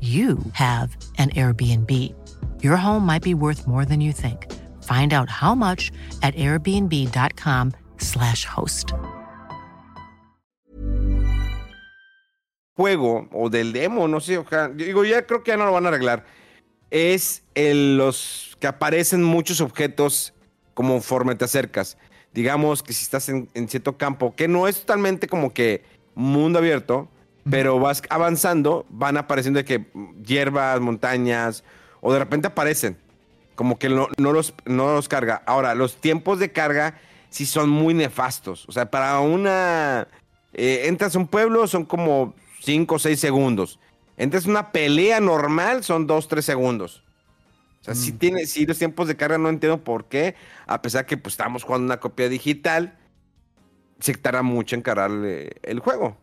you have an Airbnb. Your home might be worth more than you think. Find out how much at airbnb.com/slash host. juego o del demo, no sé, ojalá- digo, ya creo que ya no lo van a arreglar. Es el- los que aparecen muchos objetos conforme te acercas. Digamos que si estás en, en cierto campo, que no es totalmente como que mundo abierto, pero vas avanzando, van apareciendo de que hierbas, montañas, o de repente aparecen. Como que no, no los, no los carga. Ahora, los tiempos de carga sí son muy nefastos. O sea, para una... eh, entras a un pueblo, son como 5 o 6 segundos. Entras a una pelea normal, son 2, 3 segundos. O sea, sí tiene, sí los tiempos de carga no entiendo por qué, a pesar que pues estamos jugando una copia digital, se tarda mucho en cargarle el juego.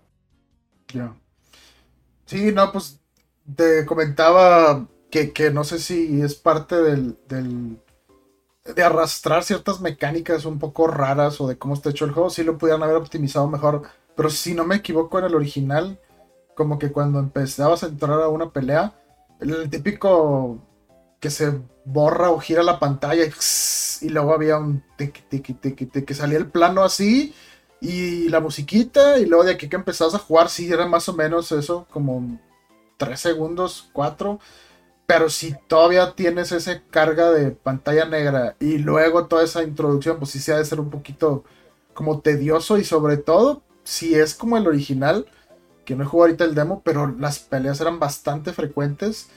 Ya. Sí, no, pues te comentaba que, que no sé si es parte del, del- de arrastrar ciertas mecánicas un poco raras o de cómo está hecho el juego. Sí lo pudieran haber optimizado mejor. Pero si no me equivoco en el original, como que cuando empezabas a entrar a una pelea, el típico que se borra o gira la pantalla y, luego había un tic, tic, tic, tic, que salía el plano así y la musiquita, y luego de aquí que empezabas a jugar, sí, era más o menos eso, como 3 segundos, 4. Pero si todavía tienes esa carga de pantalla negra y luego toda esa introducción, pues sí se ha de ser un poquito como tedioso y sobre todo si es como el original, que no jugado ahorita el demo, pero las peleas eran bastante frecuentes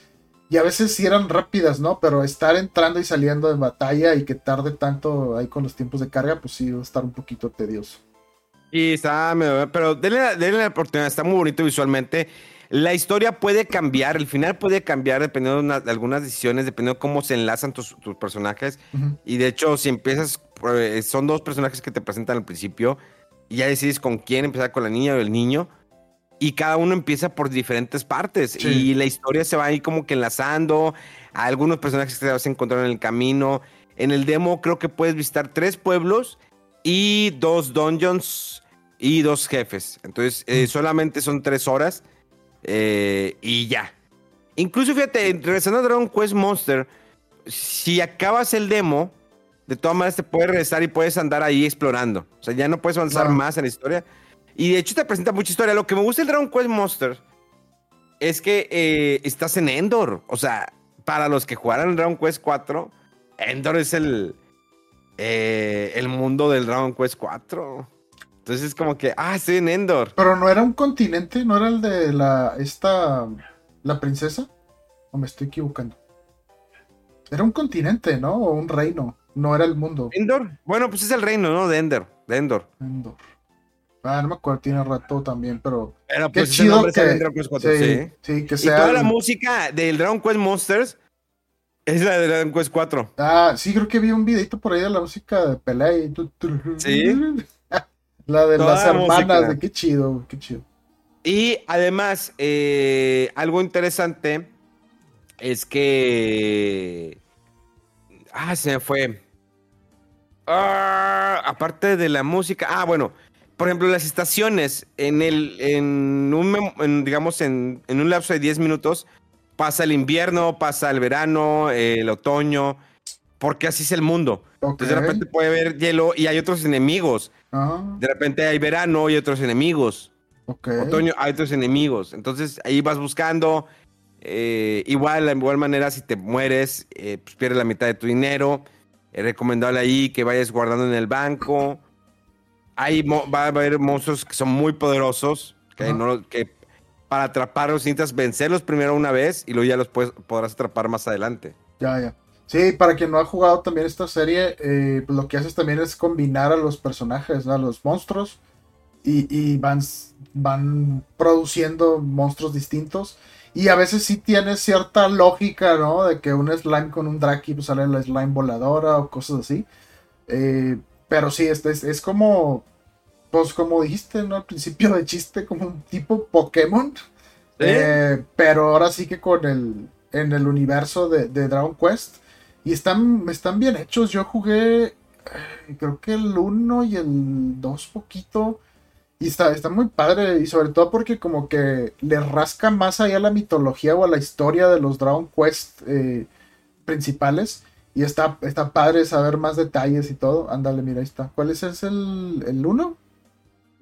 y a veces sí eran rápidas, ¿no? Pero estar entrando y saliendo de batalla y que tarde tanto ahí con los tiempos de carga, pues sí va a estar un poquito tedioso. Y está, pero denle, denle la oportunidad, está muy bonito visualmente. La historia puede cambiar, el final puede cambiar dependiendo de, algunas decisiones, dependiendo de cómo se enlazan tus, personajes. Y de hecho, si empiezas, eh, son dos personajes que te presentan al principio y ya decides con quién empezar, con la niña o el niño. Y cada uno empieza por diferentes partes y la historia se va ahí como que enlazando a algunos personajes que te vas a encontrar en el camino. En el demo creo que puedes visitar tres pueblos y dos dungeons y dos jefes. Entonces, eh, solamente son tres horas eh, y ya. Incluso fíjate, regresando a Dragon Quest Monster, si acabas el demo, de todas maneras te puedes regresar y puedes andar ahí explorando. O sea, ya no puedes avanzar más en la historia. Y de hecho te presenta mucha historia. Lo que me gusta del Dragon Quest Monster es que eh, estás en Endor. O sea, para los que jugaran Dragon Quest 4, Endor es el, eh, el mundo del Dragon Quest 4. Entonces es como que, ah, estoy en Endor. Pero no era un continente, no era el de la, esta, la princesa. ¿O me estoy equivocando? Era un continente, ¿no? O un reino. No era el mundo. Endor. Bueno, pues es el reino, ¿no? De Endor. De Endor. Endor. Ah, no me acuerdo, tiene rato también, pero. pero pues, qué chido que, Dragon Quest 4, sí, sí. que sea. Y toda la música del Dragon Quest Monsters es la de Dragon Quest 4. Ah, sí, creo que vi un videito por ahí de la música de pelea y. Sí. La de las hermanas, de qué chido, qué chido. Y además, eh, algo interesante es que. Ah, se me fue. Ah, aparte de la música. Ah, bueno. Por ejemplo, las estaciones en el. En un, digamos, en, un lapso de 10 minutos. Pasa el invierno, pasa el verano, el otoño. Porque así es el mundo. Entonces de repente puede haber hielo y hay otros enemigos. De repente hay verano y otros enemigos. Otoño hay otros enemigos. Entonces ahí vas buscando. Eh, igual, de igual manera, si te mueres, eh, pues pierdes la mitad de tu dinero. Es recomendable ahí que vayas guardando en el banco. Ahí va a haber monstruos que son muy poderosos. Que, para atraparlos necesitas vencerlos primero una vez y luego ya los podrás atrapar más adelante. Ya, ya. Sí, para quien no ha jugado también esta serie, eh, pues lo que haces también es combinar a los personajes, a los monstruos, y, van, van produciendo monstruos distintos. Y a veces sí tiene cierta lógica, ¿no? De que un slime con un Draki pues sale la slime voladora o cosas así. Eh, pero sí, es, es, como, pues como dijiste, ¿no? Al principio de chiste, como un tipo Pokémon. Eh, pero ahora sí que con el, en el universo de, de Dragon Quest. Y están, están bien hechos. Yo jugué, eh, creo que el 1 y el 2 poquito. Y está, está muy padre. Y sobre todo porque como que le rasca más allá a la mitología o a la historia de los Dragon Quest eh, principales. Y está, está padre saber más detalles y todo. Ándale, mira, ahí está. ¿Cuál es, es el, el 1?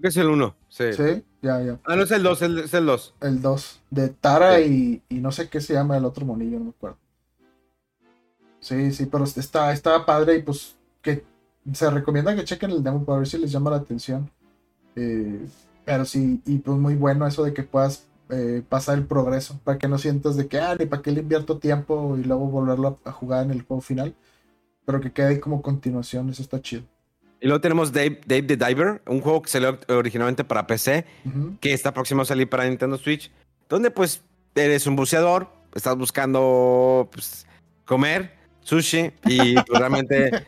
que es el 1, sí. Sí, ya, ya. Ah, no es el 2, es el 2. El 2. De Tara y, y no sé qué se llama el otro monillo, no me acuerdo. Sí, sí, pero está, está padre y pues que se recomienda que chequen el demo para ver si les llama la atención. Eh, pero sí, y pues muy bueno eso de que puedas eh, pasar el progreso, para que no sientas de que, ah, ni para qué le invierto tiempo y luego volverlo a, jugar en el juego final, pero que quede ahí como continuación, eso está chido. Y luego tenemos Dave, Dave the Diver, un juego que salió originalmente para PC, que está próximo a salir para Nintendo Switch, donde pues eres un buceador, estás buscando pues, comer sushi y pues, realmente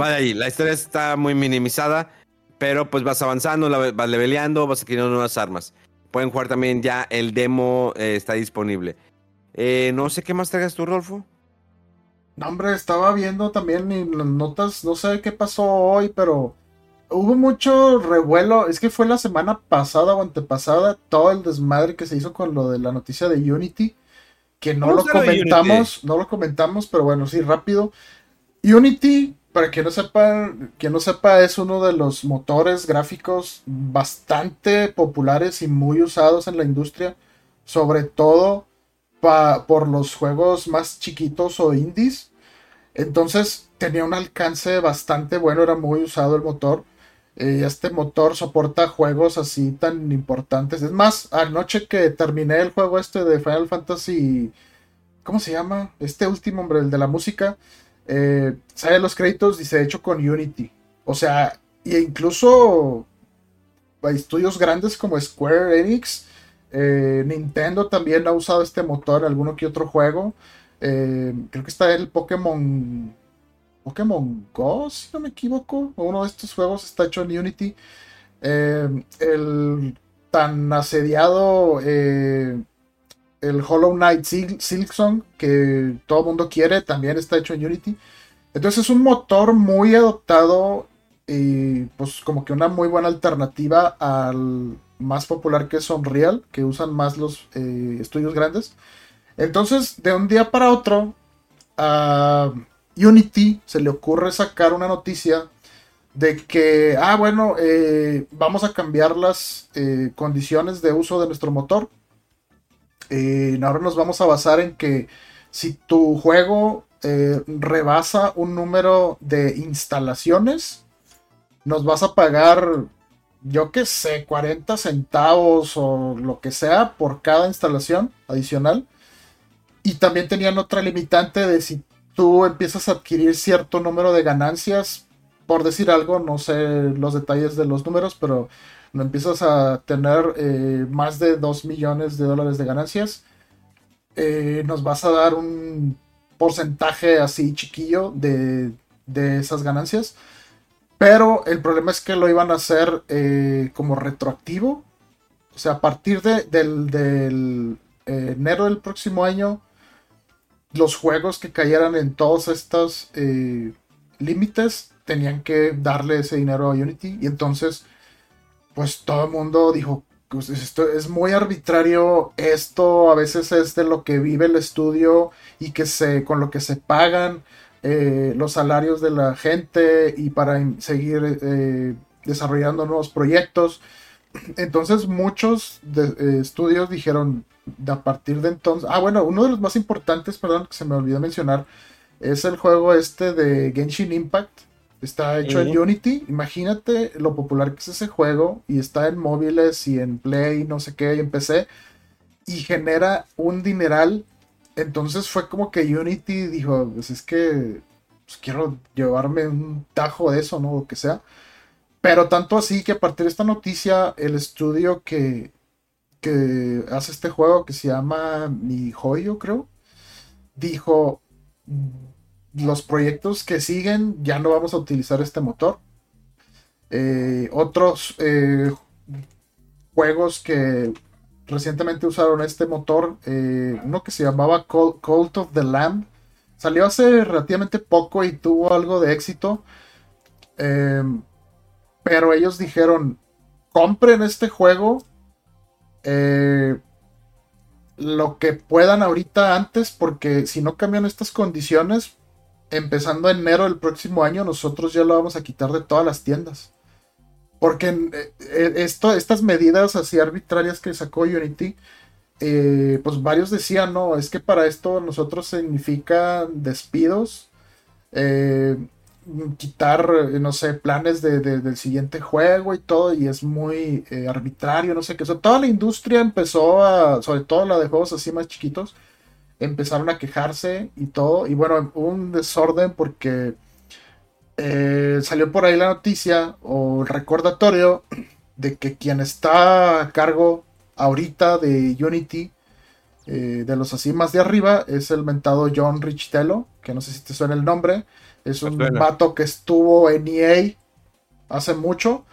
va de ahí. La historia está muy minimizada, pero pues vas avanzando, vas leveleando, vas adquiriendo nuevas armas. Pueden jugar también ya el demo, eh, está disponible. Eh, no sé qué más traigas tú, Rolfo. No, hombre, estaba viendo también en las notas, no sé qué pasó hoy, pero hubo mucho revuelo. Es que fue la semana pasada o antepasada todo el desmadre que se hizo con lo de la noticia de Unity que no lo comentamos, no lo comentamos, pero bueno, sí, rápido. Unity, para quien no sepa, quien no sepa, es uno de los motores gráficos bastante populares y muy usados en la industria, sobre todo por los juegos más chiquitos o indies. Entonces tenía un alcance bastante bueno, era muy usado el motor. Eh, este motor soporta juegos así tan importantes. Es más, anoche que terminé el juego este de Final Fantasy. ¿Cómo se llama? Este último, hombre, el de la música. Eh, sale los créditos y se ha hecho con Unity. O sea, e incluso estudios grandes como Square Enix. Eh, Nintendo también ha usado este motor en alguno que otro juego. Creo que está el Pokémon. Pokémon Go, si no me equivoco. Uno de estos juegos está hecho en Unity. Eh, el tan asediado el Hollow Knight Silksong que todo el mundo quiere también está hecho en Unity. Entonces es un motor muy adoptado y pues como que una muy buena alternativa al más popular que es Unreal, que usan más los eh, estudios grandes. Entonces, de un día para otro, a Unity se le ocurre sacar una noticia de que, ah, bueno, eh, vamos a cambiar las eh, condiciones de uso de nuestro motor. ahora nos vamos a basar en que si tu juego rebasa un número de instalaciones, nos vas a pagar yo qué sé, 40 centavos o lo que sea por cada instalación adicional. Y también tenían otra limitante de si tú empiezas a adquirir cierto número de ganancias, por decir algo, no sé los detalles de los números, pero empiezas a tener eh, más de 2 millones de dólares de ganancias, eh, nos vas a dar un porcentaje así chiquillo de, de esas ganancias. Pero el problema es que lo iban a hacer eh, como retroactivo. O sea, a partir de, del, enero del próximo año, los juegos que cayeran en todos estos eh, límites tenían que darle ese dinero a Unity. Y entonces, pues todo el mundo dijo, pues esto es muy arbitrario, esto a veces es de lo que vive el estudio y que se, con lo que se pagan. Eh, los salarios de la gente y para seguir eh, desarrollando nuevos proyectos. Entonces muchos eh, estudios dijeron a partir de entonces, ah bueno, uno de los más importantes, perdón, que se me olvidó mencionar, es el juego este de Genshin Impact. Está hecho en Unity. Imagínate lo popular que es ese juego. Y está en móviles y en Play, no sé qué, y en PC. Y genera un dineral entonces fue como que Unity dijo, pues es que pues, quiero llevarme un tajo de eso, ¿no? Lo que sea. Pero tanto así que a partir de esta noticia, el estudio que, que hace este juego, que se llama Mi Joyo, creo, dijo, los proyectos que siguen ya no vamos a utilizar este motor. Eh, otros eh, juegos que recientemente usaron este motor, eh, uno que se llamaba Cult of the Lamb. Salió hace relativamente poco y tuvo algo de éxito. Pero ellos dijeron, compren este juego eh, lo que puedan ahorita antes, porque si no cambian estas condiciones, empezando enero del próximo año, nosotros ya lo vamos a quitar de todas las tiendas. Porque eh, eh, esto, estas medidas así arbitrarias que sacó Unity, pues varios decían, no, es que para esto nosotros significa despidos, quitar, no sé, planes del siguiente juego y todo, y es muy arbitrario, no sé qué. O toda la industria empezó a, sobre todo la de juegos así más chiquitos, empezaron a quejarse y todo, y bueno, un desorden porque eh, salió por ahí la noticia o el recordatorio de que quien está a cargo ahorita de Unity, eh, de los así más de arriba, es el mentado John Richtello, que no sé si te suena el nombre. Es un vato que estuvo en EA hace mucho.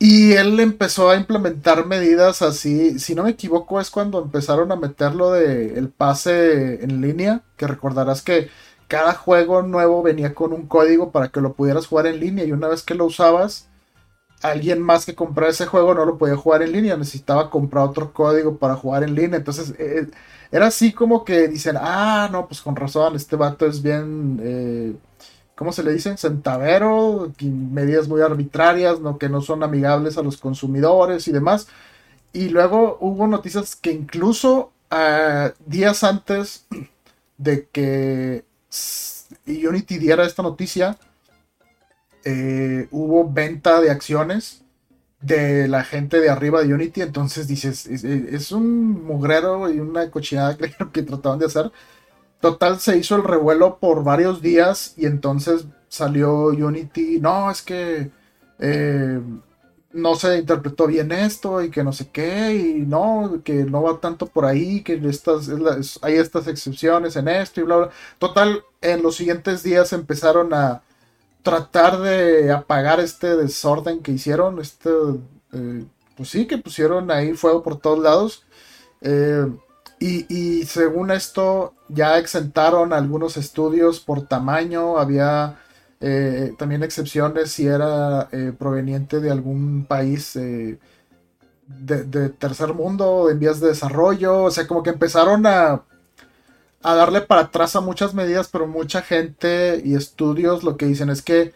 Y él empezó a implementar medidas así, si no me equivoco, es cuando empezaron a meterlo de el pase en línea, que recordarás que cada juego nuevo venía con un código para que lo pudieras jugar en línea y una vez que lo usabas, alguien más que comprara ese juego no lo podía jugar en línea, necesitaba comprar otro código para jugar en línea. Entonces eh, era así como que dicen, ah, no, pues con razón, este vato es bien, eh, ¿cómo se le dicen? Centavero, medidas muy arbitrarias, que no son amigables a los consumidores y demás. Y luego hubo noticias que incluso ah, días antes de que Unity diera esta noticia, eh, hubo venta de acciones de la gente de arriba de Unity. Entonces dices, es, un mugrero y una cochinada que trataban de hacer. Total, se hizo el revuelo por varios días y entonces salió Unity. No, es que eh, no se interpretó bien esto y que no sé qué, y no, que no va tanto por ahí, que estas, hay estas excepciones en esto y bla, bla. Total, en los siguientes días empezaron a tratar de apagar este desorden que hicieron, este, eh, pues sí, que pusieron ahí fuego por todos lados. Eh, y, y, según esto, ya exentaron algunos estudios por tamaño, había eh, también excepciones si era eh, proveniente de algún país eh, de, tercer mundo, en vías de desarrollo. O sea, como que empezaron a, a darle para atrás a muchas medidas, pero mucha gente y estudios lo que dicen es que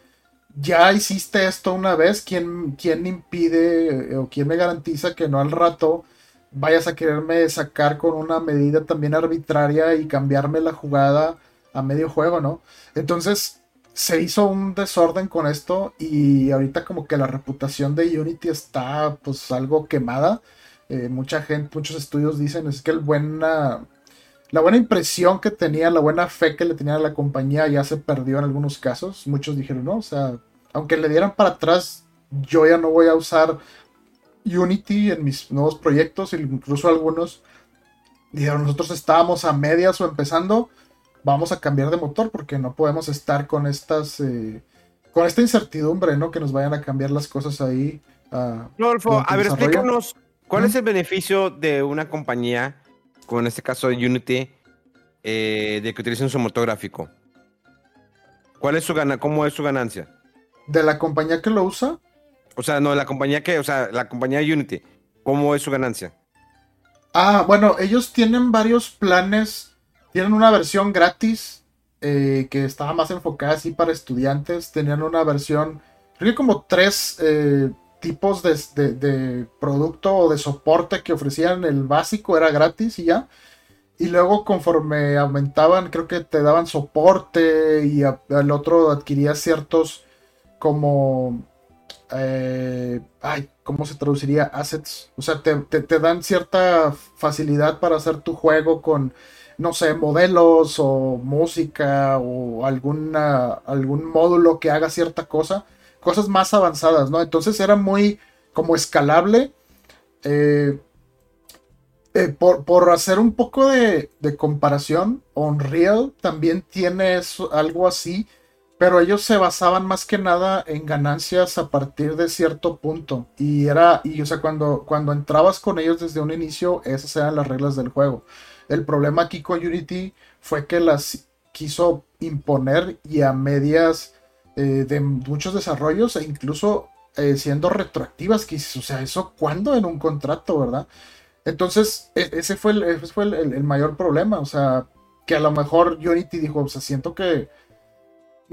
ya hiciste esto una vez, ¿quién, quién impide o quién me garantiza que no al rato vayas a quererme sacar con una medida también arbitraria y cambiarme la jugada a medio juego, ¿no? Entonces, se hizo un desorden con esto y ahorita como que la reputación de Unity está pues algo quemada. Eh, mucha gente, muchos estudios dicen es que el buena, la buena impresión que tenía, la buena fe que le tenía a la compañía ya se perdió en algunos casos. Muchos dijeron, no, o sea, aunque le dieran para atrás, yo ya no voy a usar Unity en mis nuevos proyectos, incluso algunos dijeron, nosotros estábamos a medias o empezando vamos a cambiar de motor porque no podemos estar con estas eh, con esta incertidumbre, ¿no? Que nos vayan a cambiar las cosas ahí. Rodolfo, a ver, explícanos, ¿cuál es el beneficio de una compañía, como en este caso Unity, eh, de que utilicen su motor gráfico? ¿Cuál es su gana ¿Cómo es su ganancia? ¿De la compañía que lo usa? O sea, no, la compañía que, o sea, la compañía Unity, ¿cómo es su ganancia? Ah, bueno, ellos tienen varios planes tienen una versión gratis eh, que estaba más enfocada así para estudiantes. Tenían una versión, creo que como tres eh, tipos de, producto o de soporte que ofrecían. El básico era gratis y ya. Y luego conforme aumentaban, creo que te daban soporte y al otro adquirías ciertos como... Eh, ay, ¿cómo se traduciría? Assets. O sea, te, te dan cierta facilidad para hacer tu juego con no sé, modelos o música o alguna, algún módulo que haga cierta cosa, cosas más avanzadas, ¿no? Entonces era muy como escalable. Eh, eh, por, hacer un poco de, de, comparación, Unreal también tiene algo así, pero ellos se basaban más que nada en ganancias a partir de cierto punto. Y era, y o sea, cuando, cuando entrabas con ellos desde un inicio, esas eran las reglas del juego. El problema aquí con Unity fue que las quiso imponer y a medias eh, de muchos desarrollos e incluso eh, siendo retroactivas. Que, o sea, ¿eso cuándo en un contrato, verdad? Entonces, e, ese fue, el, fue el, mayor problema. O sea, que a lo mejor Unity dijo, o sea, siento que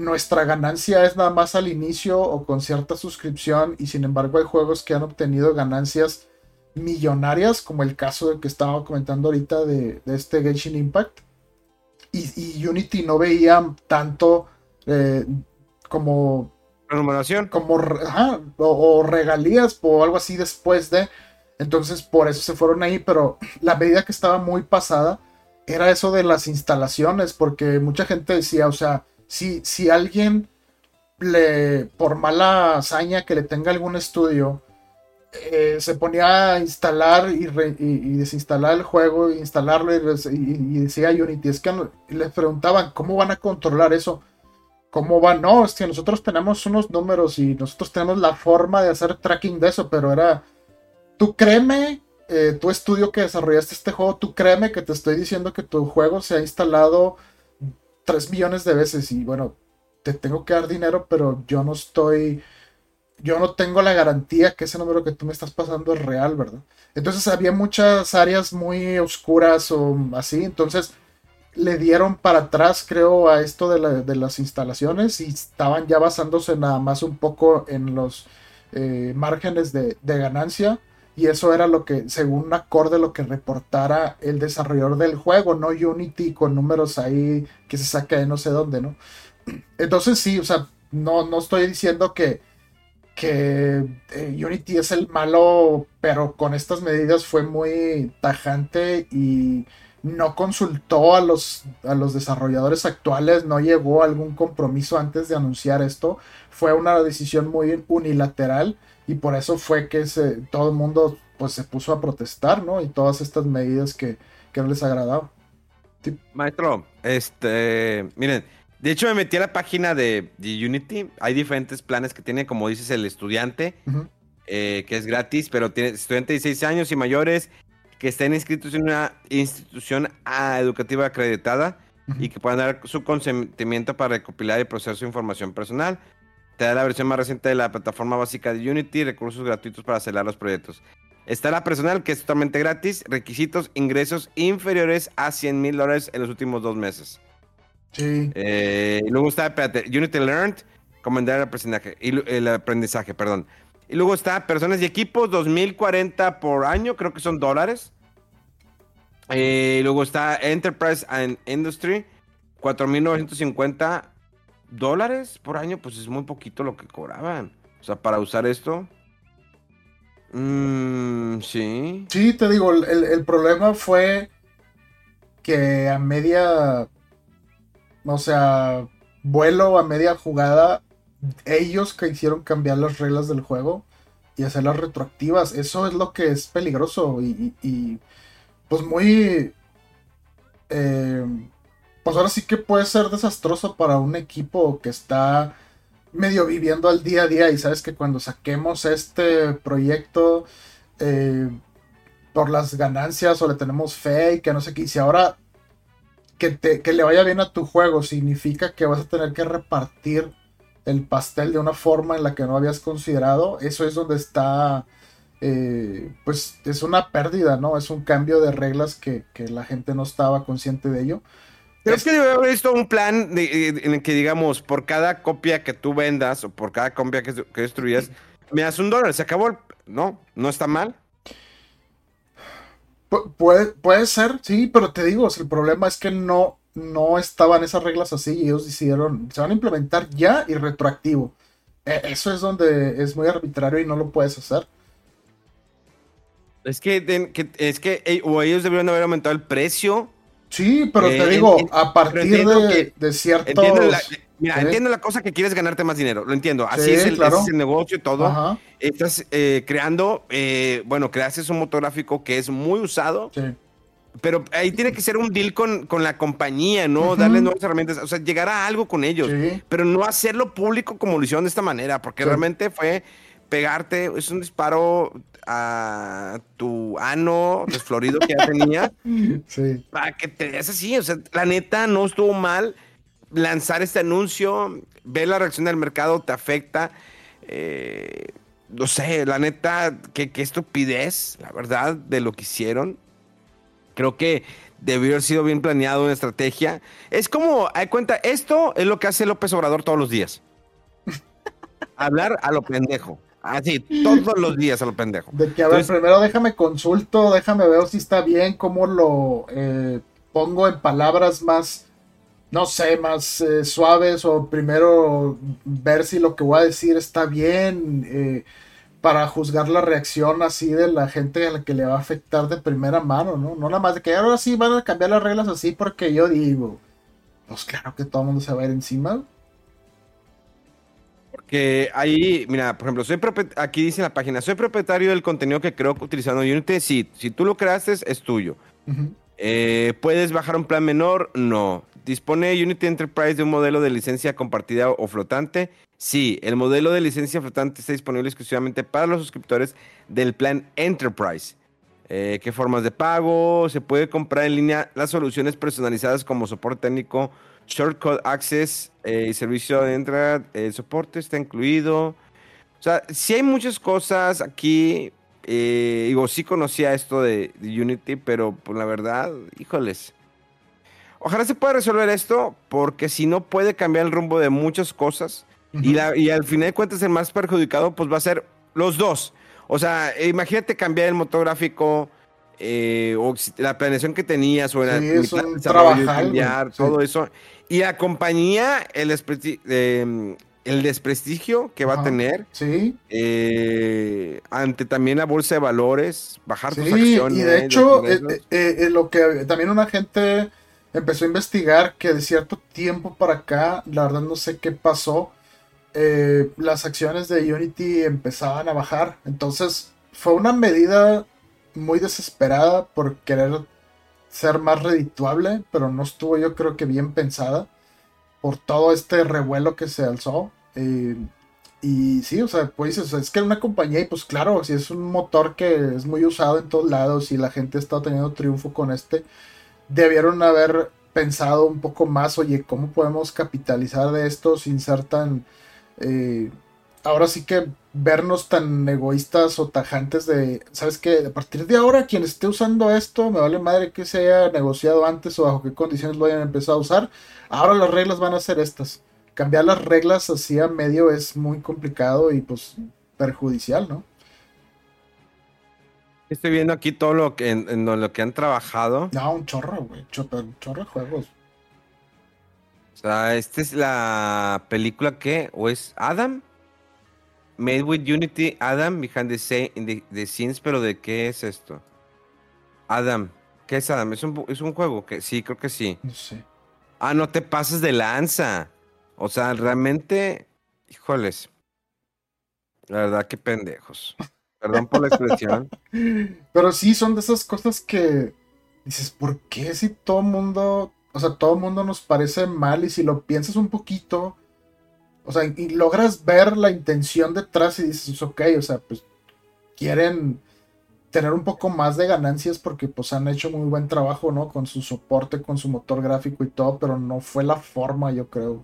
nuestra ganancia es nada más al inicio o con cierta suscripción y sin embargo hay juegos que han obtenido ganancias millonarias, como el caso que estaba comentando ahorita de, este Genshin Impact. Y, Unity no veía tanto eh, como. Remuneración. Como, o, regalías o algo así después de. Entonces, por eso se fueron ahí. Pero la medida que estaba muy pasada era eso de las instalaciones, porque mucha gente decía, o sea, si, si alguien le, por mala hazaña que le tenga algún estudio, eh, se ponía a instalar y, desinstalar el juego, instalarlo y, decía Unity, es que les preguntaban cómo van a controlar eso, cómo van, no, es que nosotros tenemos unos números y nosotros tenemos la forma de hacer tracking de eso, pero era, tú créeme, eh, tu estudio que desarrollaste este juego, tú créeme que te estoy diciendo que tu juego se ha instalado 3 millones de veces y bueno, te tengo que dar dinero, pero yo no estoy yo no tengo la garantía que ese número que tú me estás pasando es real, ¿verdad? Entonces había muchas áreas muy oscuras o así, entonces le dieron para atrás, creo, a esto de, las instalaciones y estaban ya basándose nada más un poco en los eh, márgenes de, ganancia. Y eso era lo que, según acorde, lo que reportara el desarrollador del juego, no Unity con números ahí que se saca de no sé dónde, ¿no? Entonces sí, o sea, no, no estoy diciendo que, que eh, Unity es el malo, pero con estas medidas fue muy tajante y no consultó a los, a los desarrolladores actuales, no llegó a algún compromiso antes de anunciar esto. Fue una decisión muy unilateral y por eso fue que se, todo el mundo pues, se puso a protestar, ¿no? Y todas estas medidas que, que no les agradaba. Maestro, este, miren, de hecho me metí a la página de, Unity. Hay diferentes planes que tiene, como dices, el estudiante, eh, que es gratis, pero tiene estudiante de 16 años y mayores que estén inscritos en una institución educativa acreditada y que puedan dar su consentimiento para recopilar y procesar su información personal. Te da la versión más reciente de la plataforma básica de Unity, recursos gratuitos para acelerar los proyectos. Está la personal, que es totalmente gratis, requisitos, ingresos inferiores a 100 mil dólares en los últimos dos meses. Sí. Eh, y luego está, espérate, Unity Learned, comandar el aprendizaje, el aprendizaje, perdón. Y luego está personas y equipos, 2040 por año, creo que son dólares. Eh, y luego está Enterprise and Industry, 4950 dólares por año, pues es muy poquito lo que cobraban. O sea, para usar esto. Mmm, sí. Sí, te digo, el, el, problema fue que a media. O sea, vuelo a media jugada ellos que hicieron cambiar las reglas del juego y hacerlas retroactivas. Eso es lo que es peligroso y, pues muy... Eh, pues ahora sí que puede ser desastroso para un equipo que está medio viviendo al día a día y sabes que cuando saquemos este proyecto eh, por las ganancias o le tenemos fe y que no sé qué, y si ahora que, te, que le vaya bien a tu juego significa que vas a tener que repartir el pastel de una forma en la que no habías considerado, eso es donde está, eh, pues es una pérdida, ¿no? Es un cambio de reglas que, la gente no estaba consciente de ello. Pero es que debe haber visto un plan en el que, digamos, por cada copia que tú vendas o por cada copia que, destruyas, me das un dólar, se acabó el... No, no está mal. puede, puede ser, sí, pero te digo, el problema es que no, no estaban esas reglas así y ellos decidieron, se van a implementar ya y retroactivo. E, eso es donde es muy arbitrario y no lo puedes hacer. Es que, es que o ellos debieron haber aumentado el precio. Sí, pero te eh, digo, a partir de, de, la, mira, entiendo la cosa que quieres ganarte más dinero, lo entiendo. Así es, el, negocio y todo. Estás eh, creando, eh, bueno, creaste un motográfico que es muy usado. Sí pero ahí tiene que ser un deal con, la compañía, ¿no? Darle nuevas herramientas, o sea, llegar a algo con ellos, pero no hacerlo público como lo hicieron de esta manera, porque realmente fue pegarte, es un disparo a tu ano desflorido que ya tenía, sí. para que te veas así, o sea, la neta no estuvo mal lanzar este anuncio, ver la reacción del mercado te afecta, eh, no sé, la neta, qué, qué estupidez, la verdad, de lo que hicieron. Creo que debió haber sido bien planeado una estrategia. Es como, hay cuenta, esto es lo que hace López Obrador todos los días. Hablar a lo pendejo. Así, todos los días a lo pendejo. De que, a ver, primero déjame consulto, déjame ver si está bien, cómo lo eh, pongo en palabras más, no sé, más eh, suaves, o primero ver si lo que voy a decir está bien. Eh, para juzgar la reacción así de la gente a la que le va a afectar de primera mano, ¿no? No nada más de que ahora sí van a cambiar las reglas así porque yo digo, pues claro que todo el mundo se va a ir encima. Porque ahí, mira, por ejemplo, soy aquí dice en la página, soy propietario del contenido que creo utilizando Unity. Sí, si tú lo creaste, es tuyo. Eh, ¿Puedes bajar un plan menor? No. ¿Dispone Unity Enterprise de un modelo de licencia compartida o flotante? Sí, el modelo de licencia flotante está disponible exclusivamente para los suscriptores del plan Enterprise. Eh, ¿Qué formas de pago? Se puede comprar en línea las soluciones personalizadas como soporte técnico, shortcut access eh, y servicio de entrada. El soporte está incluido. O sea, sí hay muchas cosas aquí. Eh, digo, sí conocía esto de, Unity, pero por pues, la verdad, híjoles. Ojalá se pueda resolver esto, porque si no puede cambiar el rumbo de muchas cosas y, la, y al final de cuentas el más perjudicado pues va a ser los dos. O sea, imagínate cambiar el motográfico eh, o la planeación que tenías o el trabajar, todo eso. Y la compañía, el, em, el desprestigio que va a tener Sí, eh, ante también la bolsa de valores, bajar tus acciones. y de hecho, eh, eh, eh, lo que también una gente empezó a investigar que de cierto tiempo para acá, la verdad no sé qué pasó, eh, las acciones de Unity empezaban a bajar. Entonces, fue una medida muy desesperada por querer ser más redituable, pero no estuvo yo creo que bien pensada por todo este revuelo que se alzó. eh, y sí, o sea, pues dices, es que una compañía, y pues claro, si es un motor que es muy usado en todos lados y la gente está teniendo triunfo con este, debieron haber pensado un poco más, oye, ¿cómo podemos capitalizar de esto sin ser tan... eh, ahora sí que vernos tan egoístas o tajantes de, ¿sabes qué? A partir de ahora, quien esté usando esto, me vale madre que se haya negociado antes o bajo qué condiciones lo hayan empezado a usar. Ahora las reglas van a ser estas. Cambiar las reglas así a medio es muy complicado y pues perjudicial, ¿no? Estoy viendo aquí todo lo que en, en lo que han trabajado. No, un chorro, güey. Un chorro de juegos. O sea, esta es la película que, o es Adam, Made with Unity, Adam behind the, scene- the- the scenes, pero ¿de qué es esto? Adam, ¿qué es Adam? ¿Es un, es un juego? que Sí, creo que sí. No sé. Ah, no te pases de lanza. O sea, realmente, híjoles. La verdad, qué pendejos. Perdón por la expresión. Pero sí, son de esas cosas que dices, ¿por qué si todo mundo, o sea, todo mundo nos parece mal y si lo piensas un poquito, o sea, y logras ver la intención detrás y dices, ok, o sea, pues quieren tener un poco más de ganancias porque pues han hecho muy buen trabajo, ¿no? Con su soporte, con su motor gráfico y todo, pero no fue la forma, yo creo.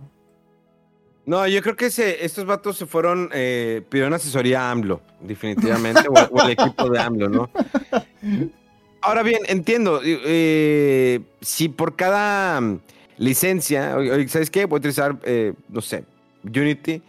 No, yo creo que estos vatos se fueron, eh, pidieron asesoría a AMLO, definitivamente, o, o el equipo de AMLO, ¿no? Ahora bien, entiendo, eh, si por cada mm, licencia, ¿sabes qué? Voy a utilizar, eh, no sé, Unity,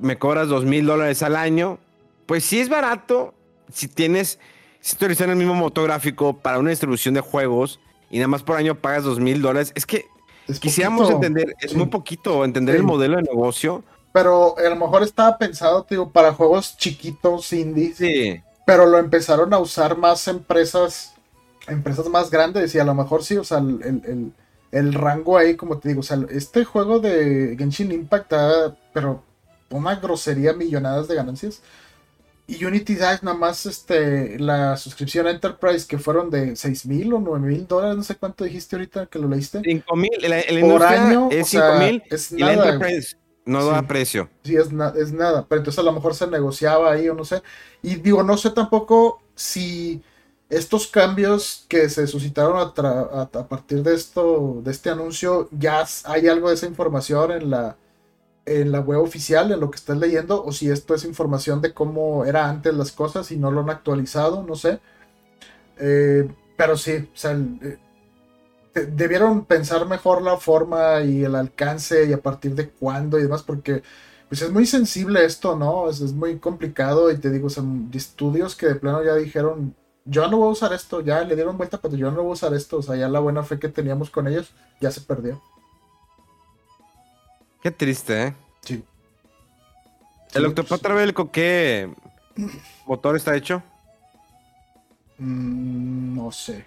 me cobras dos mil dólares al año, pues sí es barato si tienes, si estoy utilizando el mismo motográfico para una distribución de juegos y nada más por año pagas dos mil dólares, es que Es quisiéramos poquito. entender, es Sí. muy poquito, entender Sí. el modelo de negocio. Pero a lo mejor estaba pensado, digo, para juegos chiquitos, indies. Sí. pero lo empezaron a usar más empresas, empresas más grandes y a lo mejor sí, o sea, el, el- el- el rango ahí, como te digo, o sea, este juego de Genshin Impact da, pero una grosería millonadas de ganancias. Y Unity da nada más este, la suscripción Enterprise que fueron de 6 mil o 9 mil dólares, no sé cuánto dijiste ahorita que lo leíste. 5 mil, Por año, es o sea, 5 mil y la. Enterprise no Sí. da precio. Sí, es, na- es nada. Pero entonces a lo mejor se negociaba ahí o no sé. Y digo, no sé tampoco si estos cambios que se suscitaron a, partir de esto, de este anuncio, ya hay algo de esa información en la, en la web oficial, en lo que estás leyendo, o si esto es información de cómo era antes las cosas y no lo han actualizado, no sé. Eh, pero sí, o sea, eh, de- debieron pensar mejor la forma y el alcance y a partir de cuándo y demás, porque pues es muy sensible esto, ¿no? Es, es muy complicado y te digo, son estudios que de plano ya dijeron, yo no voy a usar esto, ya le dieron vuelta, pero yo no voy a usar esto, o sea, ya la buena fe que teníamos con ellos ya se perdió. Qué triste, ¿eh? Sí. ¿El Sí, Octopath Traveler con qué motor está hecho? mm, no sé.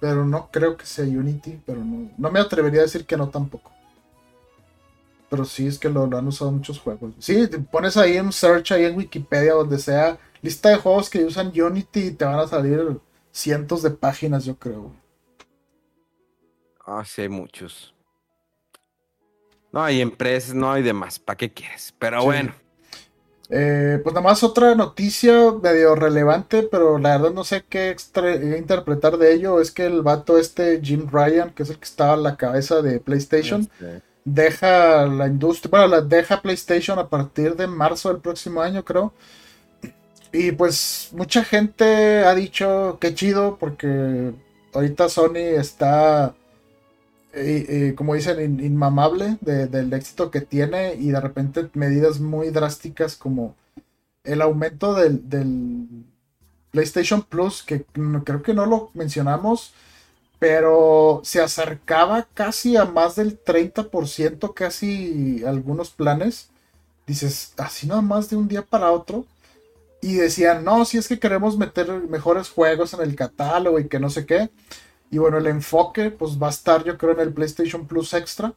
Pero no creo que sea Unity, pero no, no me atrevería a decir que no tampoco. Pero sí es que lo, lo han usado muchos juegos. Sí, te pones ahí un search ahí en Wikipedia, donde sea, lista de juegos que usan Unity y te van a salir cientos de páginas, yo creo. Ah, sí, hay muchos. No hay empresas, no hay demás. ¿Para qué quieres? Pero Sí. bueno. Eh, pues nada más otra noticia medio relevante, pero la verdad no sé qué interpretar de ello. Es que el vato este, Jim Ryan, que es el que estaba a la cabeza de PlayStation, Este, deja la industria, bueno, la deja PlayStation a partir de marzo del próximo año, creo. Y pues mucha gente ha dicho que chido porque ahorita Sony está, eh, eh, como dicen, in- inmamable de- del éxito que tiene y de repente medidas muy drásticas como el aumento del, PlayStation Plus, que creo que no lo mencionamos. pero se acercaba casi a más del 30%, casi algunos planes. Dices, así nada más de un día para otro. Y decían, no, si es que queremos meter mejores juegos en el catálogo y que no sé qué. Y bueno, el enfoque pues va a estar yo creo en el PlayStation Plus Extra.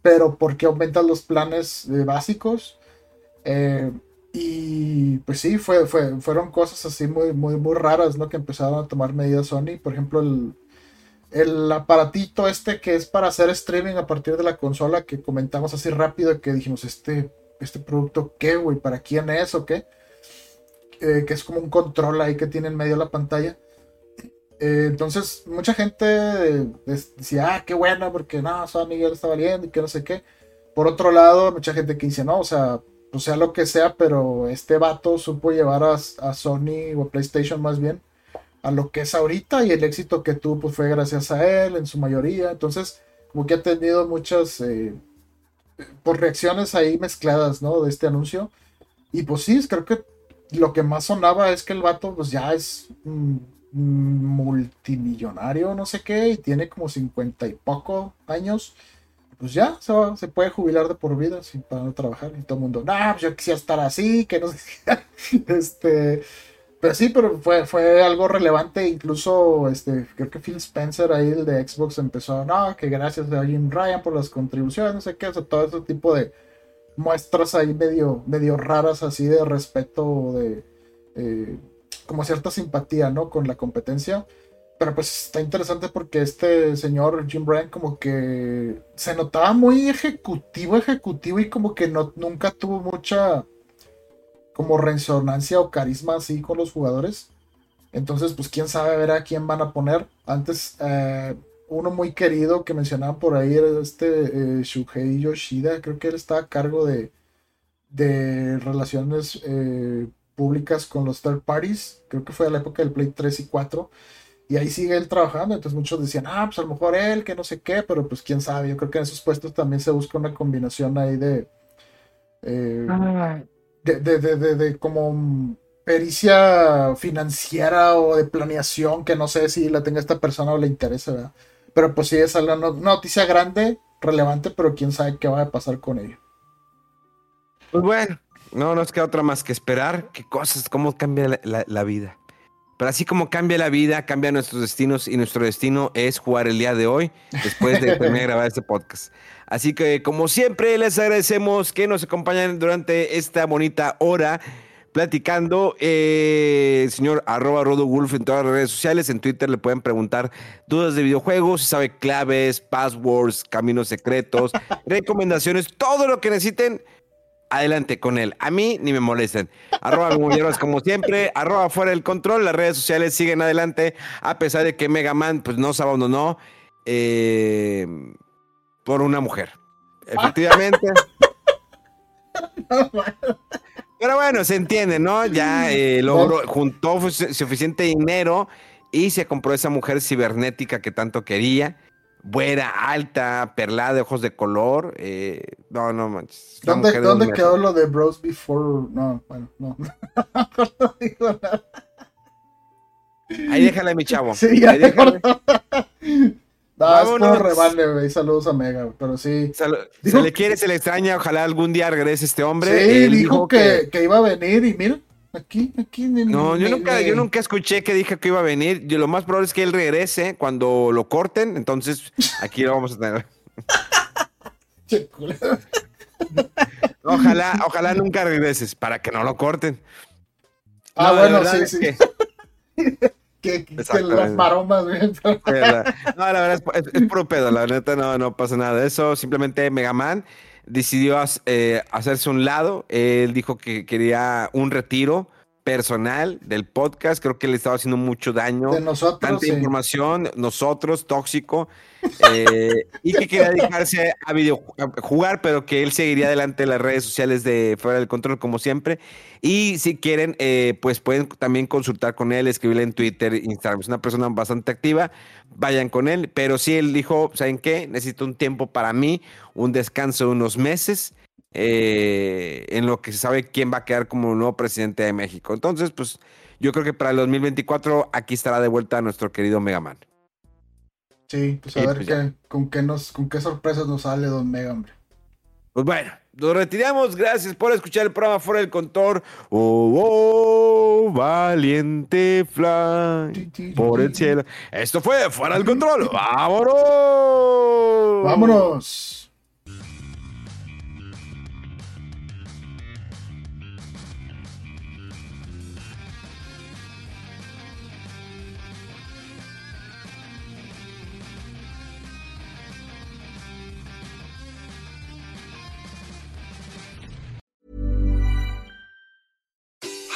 Pero porque aumentan los planes eh, básicos. Eh, y pues sí, fue, fue, fueron cosas así muy, muy, muy raras, ¿no? Que empezaron a tomar medidas Sony. Por ejemplo, el, el aparatito este que es para hacer streaming a partir de la consola que comentamos así rápido que dijimos, este, este producto qué, güey, ¿para quién es o qué? Eh, que es como un control ahí que tiene en medio de la pantalla. Eh, entonces, mucha gente decía, ah, qué bueno, porque no, San Miguel está valiendo y que no sé qué. Por otro lado, mucha gente que dice, no, o sea, pues sea lo que sea, pero este vato supo llevar a, Sony o a PlayStation más bien a lo que es ahorita y el éxito que tuvo pues fue gracias a él en su mayoría. Entonces, como que ha tenido muchas eh, por reacciones ahí mezcladas, ¿no? De este anuncio. Y pues sí, creo que lo que más sonaba es que el vato pues ya es multimillonario, no sé qué, y tiene como cincuenta y poco años. Pues ya se, se puede jubilar de por vida sin para no trabajar. Y todo el mundo, no, pues yo quisiera estar así, que no sé. este, pero sí, pero fue, fue algo relevante. Incluso, este, creo que Phil Spencer, ahí el de Xbox, empezó, no, que gracias a Jim Ryan por las contribuciones, no sé qué, o sea, todo ese tipo de muestras ahí medio, medio raras, así de respeto, de eh, como cierta simpatía, ¿no? Con la competencia. Pero pues está interesante porque este señor Jim Ryan como que se notaba muy ejecutivo, ejecutivo y como que no, nunca tuvo mucha como resonancia o carisma así con los jugadores. Entonces, pues quién sabe ver a quién van a poner. Antes, eh, uno muy querido que mencionaban por ahí era este eh, Shuhei Yoshida. Creo que él está a cargo de, de relaciones eh, públicas con los third parties. Creo que fue a la época del Play 3 y 4. Y ahí sigue él trabajando. Entonces muchos decían, ah, pues a lo mejor él, que no sé qué. Pero pues quién sabe. Yo creo que en esos puestos también se busca una combinación ahí de... Ah de, de, de, de, como pericia financiera o de planeación que no sé si la tenga esta persona o le interesa, ¿verdad? Pero pues sí es una noticia grande, relevante, pero quién sabe qué va a pasar con ello. Pues bueno, no nos queda otra más que esperar qué cosas, cómo cambia la, la, vida. Pero así como cambia la vida, cambia nuestros destinos y nuestro destino es jugar el día de hoy, después de terminar de grabar este podcast. Así que, como siempre, les agradecemos que nos acompañen durante esta bonita hora platicando. Eh, señor arroba Rodo Wolf en todas las redes sociales. En Twitter le pueden preguntar dudas de videojuegos, si sabe claves, passwords, caminos secretos, recomendaciones, todo lo que necesiten. Adelante con él. A mí ni me molesten. Arroba como siempre. Arroba fuera del control. Las redes sociales siguen adelante. A pesar de que Mega Man pues, no se abandonó. Eh, por una mujer. Efectivamente. Pero bueno, se entiende, ¿no? Ya eh, logró, juntó suficiente dinero y se compró esa mujer cibernética que tanto quería. Buena, alta, perlada, de ojos de color. Eh, no, no manches. ¿Dónde, ¿dónde quedó lo de Bros Before? No, bueno, no. no digo nada. Ahí déjale, mi chavo. Sí, Ahí déjale. No, es Saludos a Mega, pero sí. se le quiere, se le extraña. Ojalá algún día regrese este hombre. Sí, dijo, que, iba a venir y mira, aquí, aquí. no, yo, nunca, yo nunca escuché que dije que iba a venir. Yo, lo más probable es que él regrese cuando lo corten. Entonces, aquí lo vamos a tener. ojalá, ojalá nunca regreses para que no lo corten. Ah, bueno, sí, sí. que, las maromas, no, la verdad es, es, puro pedo, la neta no, no pasa nada de eso. Simplemente Megaman decidió eh, hacerse un lado. Él dijo que quería un retiro personal del podcast. Creo que le estaba haciendo mucho daño. De nosotros. Tanta información, nosotros, tóxico. Eh, y que quería dedicarse a, video, jugar, pero que él seguiría adelante en las redes sociales de Fuera del Control, como siempre. Y si quieren, eh, pues pueden también consultar con él, escribirle en Twitter, Instagram. Es una persona bastante activa. Vayan con él. Pero sí, él dijo: ¿saben qué? Necesito un tiempo para mí, un descanso de unos meses. Eh, en lo que se sabe quién va a quedar como nuevo presidente de México. Entonces, pues yo creo que para el 2024 aquí estará de vuelta nuestro querido Megaman. Sí, pues a ver pues qué, con, qué nos, con qué sorpresas nos sale Don Mega, hombre. Pues bueno, nos retiramos. Gracias por escuchar el programa Fuera del Contor. Oh, oh, valiente fly por el cielo. Esto fue Fuera del Control. ¡Vámonos! ¡Vámonos!